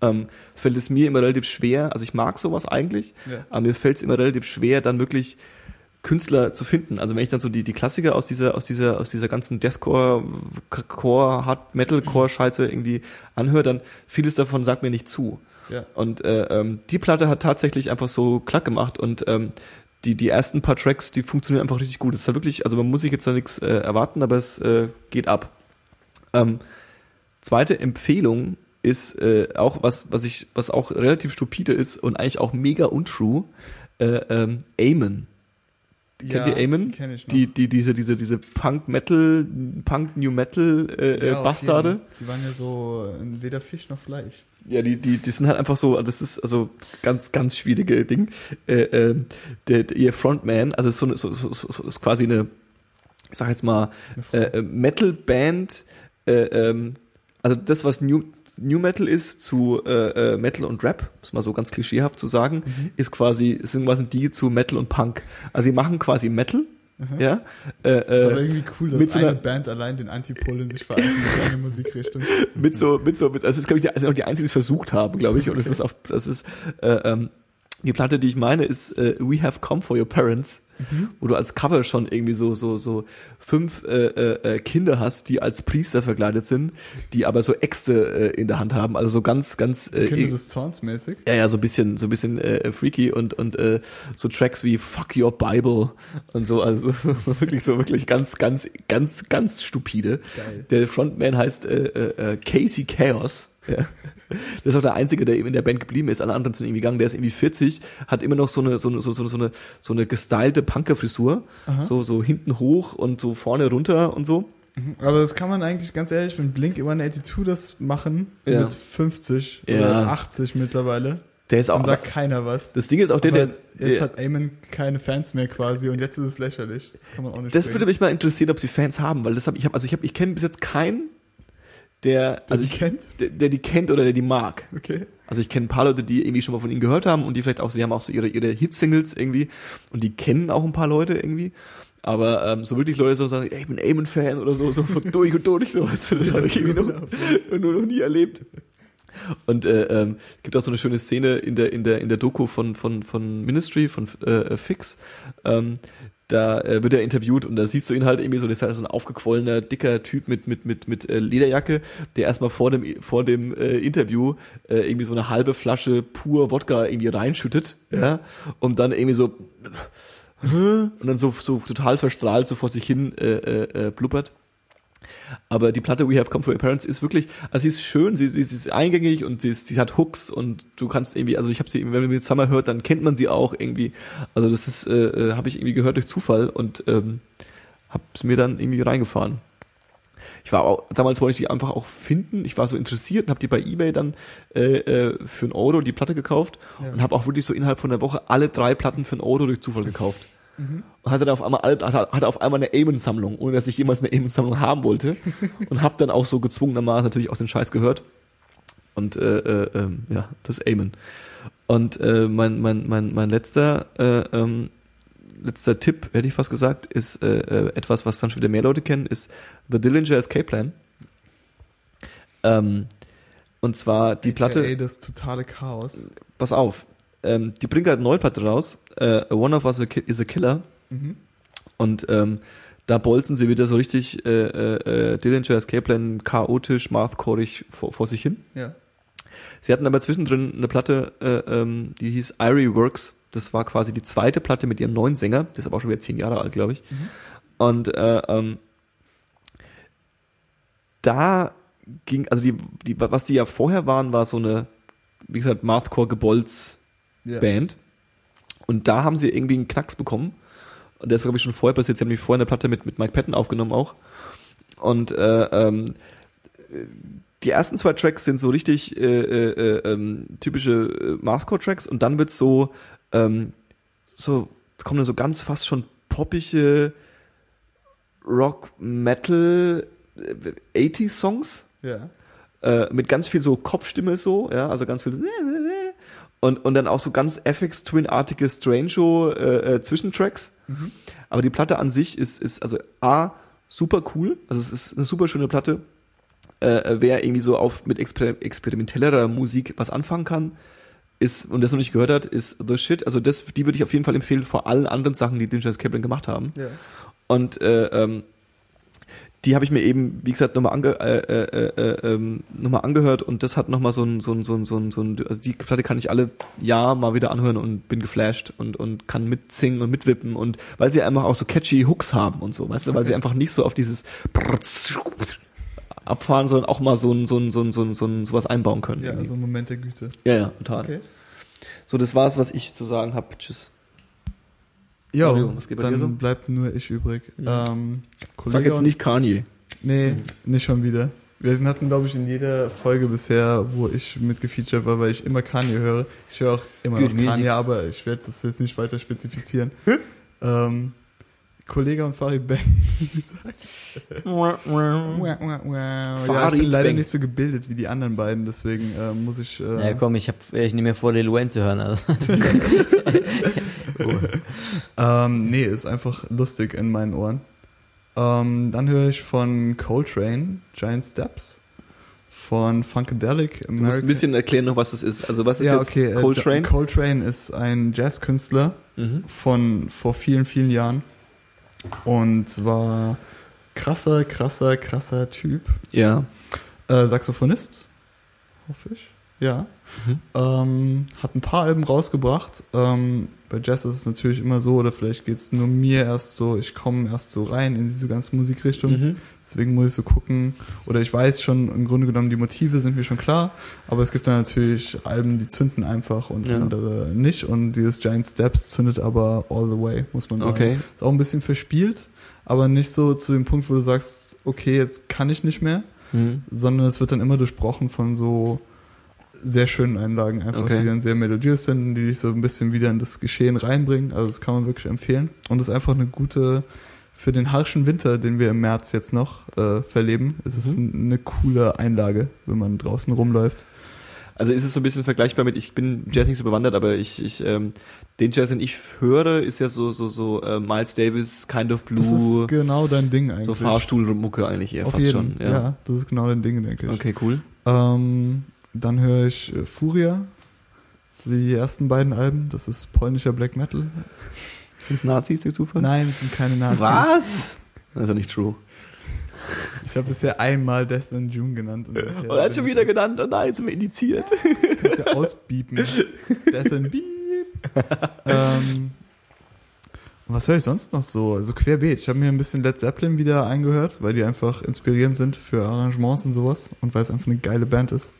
ähm, fällt es mir immer relativ schwer, also ich mag sowas eigentlich, Ja. aber mir fällt es immer relativ schwer, dann wirklich Künstler zu finden. Also wenn ich dann so die, die Klassiker aus dieser, aus dieser, aus dieser ganzen Deathcore, Core, Hard Metalcore Scheiße irgendwie anhöre, dann vieles davon sagt mir nicht zu. Ja. Und äh, ähm, die Platte hat tatsächlich einfach so klack gemacht und ähm, die, die ersten paar Tracks, die funktionieren einfach richtig gut. Es ist halt wirklich, also man muss sich jetzt da nichts äh, erwarten, aber es äh, geht ab. Ähm, zweite Empfehlung ist äh, auch was, was ich, was auch relativ stupide ist und eigentlich auch mega untrue. Äh, ähm, Amen. Kennt ihr Amen? Die kenn ich noch. Die, die, diese, diese, diese Punk Metal, Punk New Metal äh, Ja, äh, auf Bastarde. Die waren ja so äh, weder Fisch noch Fleisch. Ja, die, die, die sind halt einfach so, das ist also ganz, ganz schwierige Ding. Äh, ähm, der, der, ihr Frontman, also ist so, eine, so, so, so ist quasi eine, ich sag jetzt mal, äh, äh, Metal-Band, äh, ähm, also das, was New, New Metal ist zu äh, äh, Metal und Rap, muss mal so ganz klischeehaft zu sagen, ist quasi, sind quasi die zu Metal und Punk. Also sie machen quasi Metal, ja, äh, Aber äh, irgendwie cool, dass mit so eine einer- Band allein den Antipol in sich vereint mit einer Musikrichtung. mit so, mit so, mit, also das ist, glaube ich, die, also auch die einzigen, die es versucht haben, glaube ich. Und es ist auf, das ist, äh, ähm, die Platte, die ich meine, ist äh, We Have Come for Your Parents, wo du als Cover schon irgendwie so, so, so fünf äh, äh, äh, Kinder hast, die als Priester verkleidet sind, die aber so Äxte äh, in der Hand haben. Also so ganz, ganz So Kinder äh, des Zorns mäßig. ja, ja, so ein bisschen, so ein bisschen äh, freaky und und äh, so Tracks wie Fuck Your Bible und so, also so, so wirklich so wirklich ganz, ganz, ganz, ganz stupide. Geil. Der Frontman heißt äh, äh, äh, Casey Chaos. Ja. Das ist auch der Einzige, der eben in der Band geblieben ist. Alle anderen sind irgendwie gegangen. Der ist irgendwie 40, hat immer noch so eine, so eine, so, so, so eine, so eine gestylte Punkerfrisur. So, so hinten hoch und so vorne runter und so. Aber das kann man eigentlich, ganz ehrlich, wenn Blink 182 das machen, Ja. mit 50 Ja. oder 80 mittlerweile, Der ist auch, dann sagt keiner was. das Ding ist auch der, der, jetzt der hat Eamon keine Fans mehr quasi und jetzt ist es lächerlich. Das kann man auch nicht das bringen. würde mich mal interessieren, ob sie Fans haben, weil das habe ich habe also ich habe ich kenne bis jetzt keinen, der also die ich kennt? der, der die kennt oder der die mag. Okay. Also ich kenne ein paar Leute, die irgendwie schon mal von ihnen gehört haben und die vielleicht auch, sie haben auch so ihre, ihre Hit-Singles irgendwie und die kennen auch ein paar Leute irgendwie. Aber ähm, so wirklich Leute so sagen, ey, ich bin Eamon-Fan oder so, so von durch und durch, so, weißt du, das habe ich irgendwie noch, nur noch nie erlebt. Und äh, ähm, gibt auch so eine schöne Szene in der in der in der Doku von von von Ministry von äh, Fix. Ähm, da äh, wird er interviewt und da siehst du ihn halt irgendwie so, das ist halt so ein aufgequollener dicker Typ mit mit mit mit äh, Lederjacke, der erstmal vor dem vor dem äh, Interview äh, irgendwie so eine halbe Flasche pur Wodka irgendwie reinschüttet, ja, und dann irgendwie so und dann so so total verstrahlt so vor sich hin äh, äh, äh, blubbert. Aber die Platte We Have Come For Your Parents ist wirklich, also sie ist schön, sie, sie, sie ist eingängig und sie, ist, sie hat Hooks und du kannst irgendwie, also ich habe sie, wenn man sie zweimal hört, dann kennt man sie auch irgendwie. Also das ist, äh, äh, habe ich irgendwie gehört durch Zufall und ähm, habe es mir dann irgendwie reingefahren. Ich war auch, damals wollte ich die einfach auch finden. Ich war so interessiert und habe die bei eBay dann äh, äh, für einen Euro die Platte gekauft und habe auch wirklich so innerhalb von einer Woche alle drei Platten für einen Euro durch Zufall gekauft. Und hatte dann auf einmal hatte, auf einmal eine Amen-Sammlung, ohne dass ich jemals eine Amen-Sammlung haben wollte. und habe dann auch so gezwungenermaßen natürlich auch den Scheiß gehört. Und äh, äh, ähm, ja, das Amen. Und äh, mein, mein, mein, mein letzter äh, ähm, letzter Tipp, hätte ich fast gesagt, ist äh, äh, etwas, was dann schon wieder mehr Leute kennen, ist The Dillinger Escape Plan. Ähm, und zwar die Platte, Ey, das totale Chaos. pass auf, ähm, die bringt halt eine neue Platte raus, äh, One of Us is a Killer. Und ähm, da bolzen sie wieder so richtig äh, äh, äh, Dillinger Escape Plan chaotisch, mathcorig vor, vor sich hin. Ja. Sie hatten aber zwischendrin eine Platte, äh, ähm, die hieß Irie Works. Das war quasi die zweite Platte mit ihrem neuen Sänger. Der ist aber auch schon wieder zehn Jahre alt, glaube ich. Und äh, ähm, da ging, also die, die, was die ja vorher waren, war so eine, wie gesagt, Mathcore Gebolz Ja. Band. Und da haben sie irgendwie einen Knacks bekommen. Und der ist, glaube ich, schon vorher passiert. Sie haben nämlich vorher eine Platte mit, mit Mike Patton aufgenommen auch. Und äh, ähm, die ersten zwei Tracks sind so richtig äh, äh, äh, ähm, typische äh, Mathcore-Tracks und dann wird's so, ähm, so, es kommen dann so ganz fast schon poppige Rock, Metal, äh, 80s-Songs Ja. äh, mit ganz viel so Kopfstimme so, ja, also ganz viel so und, und dann auch so ganz FX Twin-artige Strange äh, äh, Zwischentracks. Aber die Platte an sich ist, ist also A, super cool, also es ist eine super schöne Platte. Äh, wer irgendwie so auf mit exper experimentellerer Musik was anfangen kann, ist, und das noch nicht gehört hat, ist The Shit. Also das, die würde ich auf jeden Fall empfehlen vor allen anderen Sachen, die Dingens Kaplan gemacht haben. Ja. Und äh, ähm, die habe ich mir eben, wie gesagt, nochmal ange, äh, äh, äh, ähm, noch angehört und das hat nochmal so ein, so ein, so ein, so ein, so ein, also die Platte kann ich alle Jahr mal wieder anhören und bin geflasht und, und kann mitsingen und mitwippen und weil sie einfach auch so catchy Hooks haben und so, weißt du, weil sie einfach nicht so auf dieses abfahren, sondern auch mal so ein, so ein, so ein, so ein, so ein sowas einbauen können. Ja, irgendwie. also ein Moment der Güte. ja, ja, total. Okay. So, das war's, was ich zu sagen habe. Tschüss. Ja, Mario, was geht bei dann dir so? bleibt nur ich übrig. Ähm, Sag jetzt nicht Kanye. Nee, nicht schon wieder. Wir hatten, glaube ich, in jeder Folge bisher, wo ich mitgefeatured war, weil ich immer Kanye höre. Ich höre auch immer Good noch music. Kanye, aber ich werde das jetzt nicht weiter spezifizieren. ähm, Kollege und Farid Bang. ja, ich bin leider Bang. nicht so gebildet wie die anderen beiden, deswegen äh, muss ich. Äh, Ja, komm, ich, hab, ich nehme mir vor, Lil Wayne zu hören. Also. Ähm, nee, ist einfach lustig in meinen Ohren. Ähm, dann höre ich von Coltrane, Giant Steps. Von Funkadelic, Du musst ein bisschen erklären noch, was das ist. Also was ist ja, jetzt okay. äh, Coltrane? Coltrane ist ein Jazzkünstler mhm. von vor vielen, vielen Jahren. Und war krasser, krasser, krasser Typ. Ja. Äh, Saxophonist, hoffe ich. Ja. Ähm, hat ein paar Alben rausgebracht. Ähm, bei Jazz ist es natürlich immer so, oder vielleicht geht es nur mir erst so, ich komme erst so rein in diese ganze Musikrichtung. Mhm. Deswegen muss ich so gucken. Oder ich weiß schon, im Grunde genommen, die Motive sind mir schon klar. Aber es gibt dann natürlich Alben, die zünden einfach und Ja. andere nicht. Und dieses Giant Steps zündet aber all the way, muss man sagen. Okay. Ist auch ein bisschen verspielt, aber nicht so zu dem Punkt, wo du sagst, okay, jetzt kann ich nicht mehr Mhm. sondern es wird dann immer durchbrochen von so sehr schönen Einlagen, einfach Okay. die dann sehr melodiös sind, die dich so ein bisschen wieder in das Geschehen reinbringen. Also das kann man wirklich empfehlen. Und es ist einfach eine gute, für den harschen Winter, den wir im März jetzt noch äh, verleben, ist es Mhm. ein- eine coole Einlage, wenn man draußen rumläuft. Also ist es so ein bisschen vergleichbar mit, ich bin Jazz nicht so bewandert, aber ich, ich ähm, den Jazz, den ich höre, ist ja so, so, so äh, Miles Davis, Kind of Das Blue, ist genau dein Ding eigentlich. so Fahrstuhlmucke eigentlich eher Auf fast jeden, schon. ja. das ist genau dein Ding, denke ich. Okay, cool. Ähm, dann höre ich äh, Furia, die ersten beiden Alben, das ist polnischer Black Metal. Sind es Nazis, die Zufall? Nein, es sind keine Nazis. Was? Das ist ja nicht true. Ich habe bisher einmal Death and June genannt. Und Und er hat schon wieder genannt, oh nein, sind wir indiziert. Kannst ja ausbiepen. Death and Beep. ähm, was höre ich sonst noch so? Also querbeet. Ich habe mir ein bisschen Led Zeppelin wieder eingehört, weil die einfach inspirierend sind für Arrangements und sowas und weil es einfach eine geile Band ist.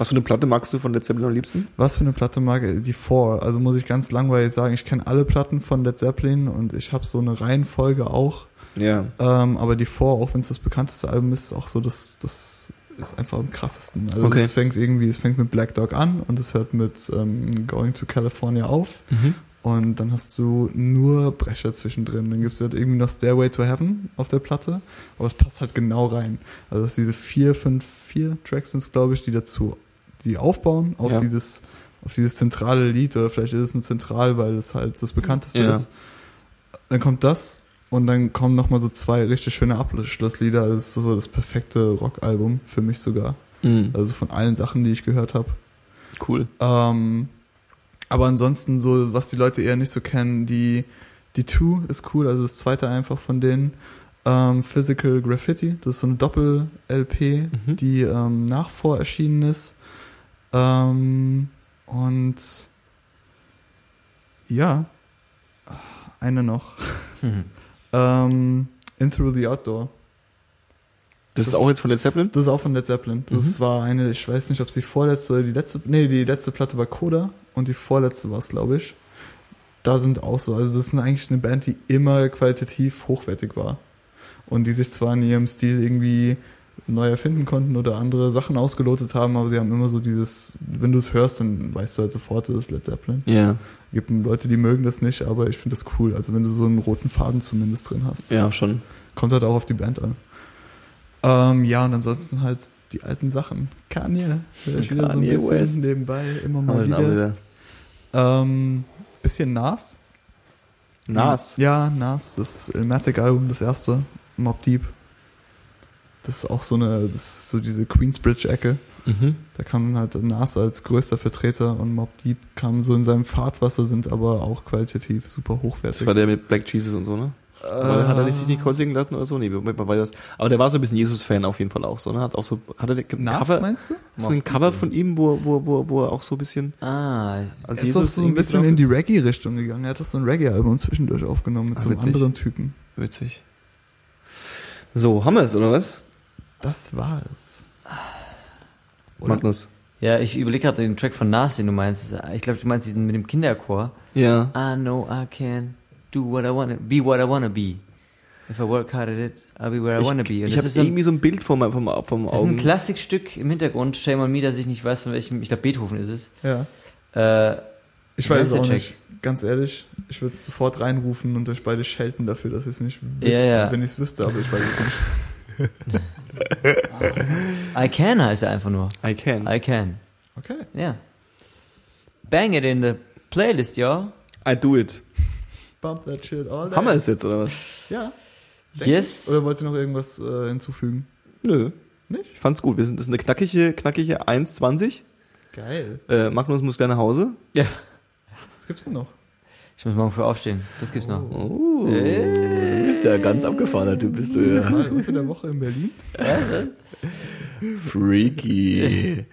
Was für eine Platte magst du von Led Zeppelin am liebsten? Was für eine Platte mag ich? Die Four. Also muss ich ganz langweilig sagen, ich kenne alle Platten von Led Zeppelin und ich habe so eine Reihenfolge auch. Ja. Ähm, aber die Four, auch wenn es das bekannteste Album ist, ist auch so das, das ist einfach am krassesten. Also Okay. es fängt irgendwie, es fängt mit Black Dog an und es hört mit ähm, Going to California auf. Mhm. Und dann hast du nur Brecher zwischendrin. Dann gibt's halt irgendwie noch Stairway to Heaven auf der Platte. Aber es passt halt genau rein. Also es ist diese vier, fünf, vier Tracks sind glaube ich, die dazu, die aufbauen auf Ja. dieses, auf dieses zentrale Lied. Oder vielleicht ist es nur zentral, weil es halt das bekannteste Ja. ist. Dann kommt das und dann kommen nochmal so zwei richtig schöne Abschlusslieder. Das ist so das perfekte Rockalbum für mich sogar. Mhm. Also von allen Sachen, die ich gehört habe. Cool. Ähm, aber ansonsten so, was die Leute eher nicht so kennen, die, die Two ist cool, also das zweite einfach von denen. Ähm, Physical Graffiti, das ist so eine Doppel-LP, Mhm. die ähm, nach vor erschienen ist. Ähm, und ja, eine noch. Mhm. Ähm, In Through the Outdoor. Das ist auch jetzt von Led Zeppelin? Das ist auch von Led Zeppelin. Das Mhm. war eine, ich weiß nicht, ob es die vorletzte oder die letzte, nee, die letzte Platte war Coda und die vorletzte war es, glaube ich. Da sind auch so, also das ist eigentlich eine Band, die immer qualitativ hochwertig war. Und die sich zwar in ihrem Stil irgendwie neu erfinden konnten oder andere Sachen ausgelotet haben, aber sie haben immer so dieses, wenn du es hörst, dann weißt du halt sofort, das ist Led Zeppelin. Ja. Gibt Leute, die mögen das nicht, aber ich finde das cool. Also wenn du so einen roten Faden zumindest drin hast. Ja, schon. Kommt halt auch auf die Band an. Ähm, ja, und ansonsten halt die alten Sachen. Kanye. Hör ich wieder so ein Kanye bisschen West. nebenbei, immer mal wieder. wieder. Ähm, bisschen Nas. Nas. Ja, Nas, das Ilmatic-Album, das erste, Mob Deep. Das ist auch so eine, das ist so diese Queensbridge-Ecke. Mhm. Da kam halt Nas als größter Vertreter und Mob Deep kam so in seinem Fahrtwasser, sind aber auch qualitativ super hochwertig. Das war der mit Black Jesus und so, ne? Aber hat er sich nicht vorsingen lassen oder so? Nee, Moment mal, war das. Aber der war so ein bisschen Jesus-Fan auf jeden Fall auch so, ne? Hat auch so, hat er ein Nas, Cover, meinst du? ist ein Cover von ihm, wo, wo, wo, wo er auch so ein bisschen Ah, als Er ist auch so ein bisschen in die? Reggae-Richtung gegangen. Er hat doch so ein Reggae-Album zwischendurch aufgenommen mit Ah, so einem witzig. anderen Typen. Witzig. So, haben wir es, oder was? Das war's. Oder? Magnus. ja, ich überlege gerade den Track von Nas, den du meinst. Ich glaube, du meinst diesen mit dem Kinderchor. Ja. I know I can do what I wanna, be what I wanna be. If I work hard at it, I'll be where I wanna be. Ich, Und ich habe ist so ein, irgendwie so ein Bild vom, vom, vom das ist ein Augen. Klassikstück im Hintergrund. Shame on me, dass ich nicht weiß, von welchem, ich glaube Beethoven ist es. Ja. Äh, Ich weiß der auch Check? nicht. Ganz ehrlich, ich würde sofort reinrufen und euch beide schelten dafür, dass ihr es nicht wisst, Ja, ja. wenn ich es wüsste, aber ich weiß es nicht. I can heißt er einfach nur. I can. I can. Okay. Ja. Bang it in the playlist, y'all. I do it. Bump that shit all day. Haben wir es jetzt, oder was? Ja. Yes. ich. Oder wollt ihr noch irgendwas äh, hinzufügen? Nö. Nicht? Ich fand's gut. Wir sind, das ist eine knackige, knackige 1,20. Geil. Äh, Magnus muss gleich nach Hause. Ja. Was gibt's denn noch? Ich muss morgen früh aufstehen. Das gibt's noch. Oh, du bist ja ganz abgefahrener Typ, bist du ja. Mal unter der Woche in Berlin? Freaky.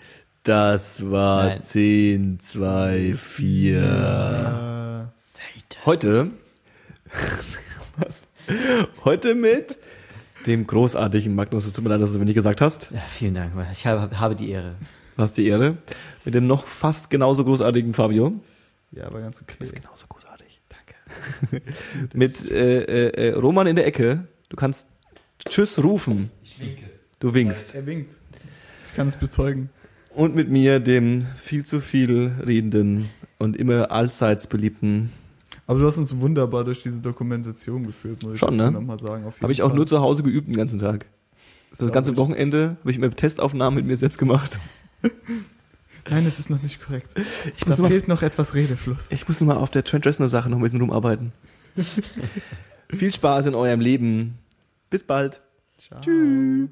Das war Nein. 10, 2, 4. Äh, Heute, was? Heute mit dem großartigen Magnus. Es tut mir leid, dass du es mir nicht gesagt hast. Ja, vielen Dank. Ich habe, habe die Ehre. Du hast die Ehre. Mit dem noch fast genauso großartigen Fabio. ja, war ganz okay. genauso großartig. Mit äh, äh, äh, Roman in der Ecke. Du kannst Tschüss rufen. Ich winke. Du winkst. Er winkt. Ich kann es bezeugen. Und mit mir, dem viel zu viel redenden und immer allseits beliebten Aber du hast uns wunderbar durch diese Dokumentation geführt, muss ich Schon, dazu ne? noch mal sagen. Habe ich auch Fall. nur zu Hause geübt den ganzen Tag. So das ganze ich. Wochenende habe ich immer Testaufnahmen mit mir selbst gemacht. Nein, es ist noch nicht korrekt. Ich Da fehlt noch etwas Redefluss. ich muss nur mal auf der Trent Reznor Sache noch ein bisschen rumarbeiten. Viel Spaß in eurem Leben. Bis bald. Ciao. Tschüss.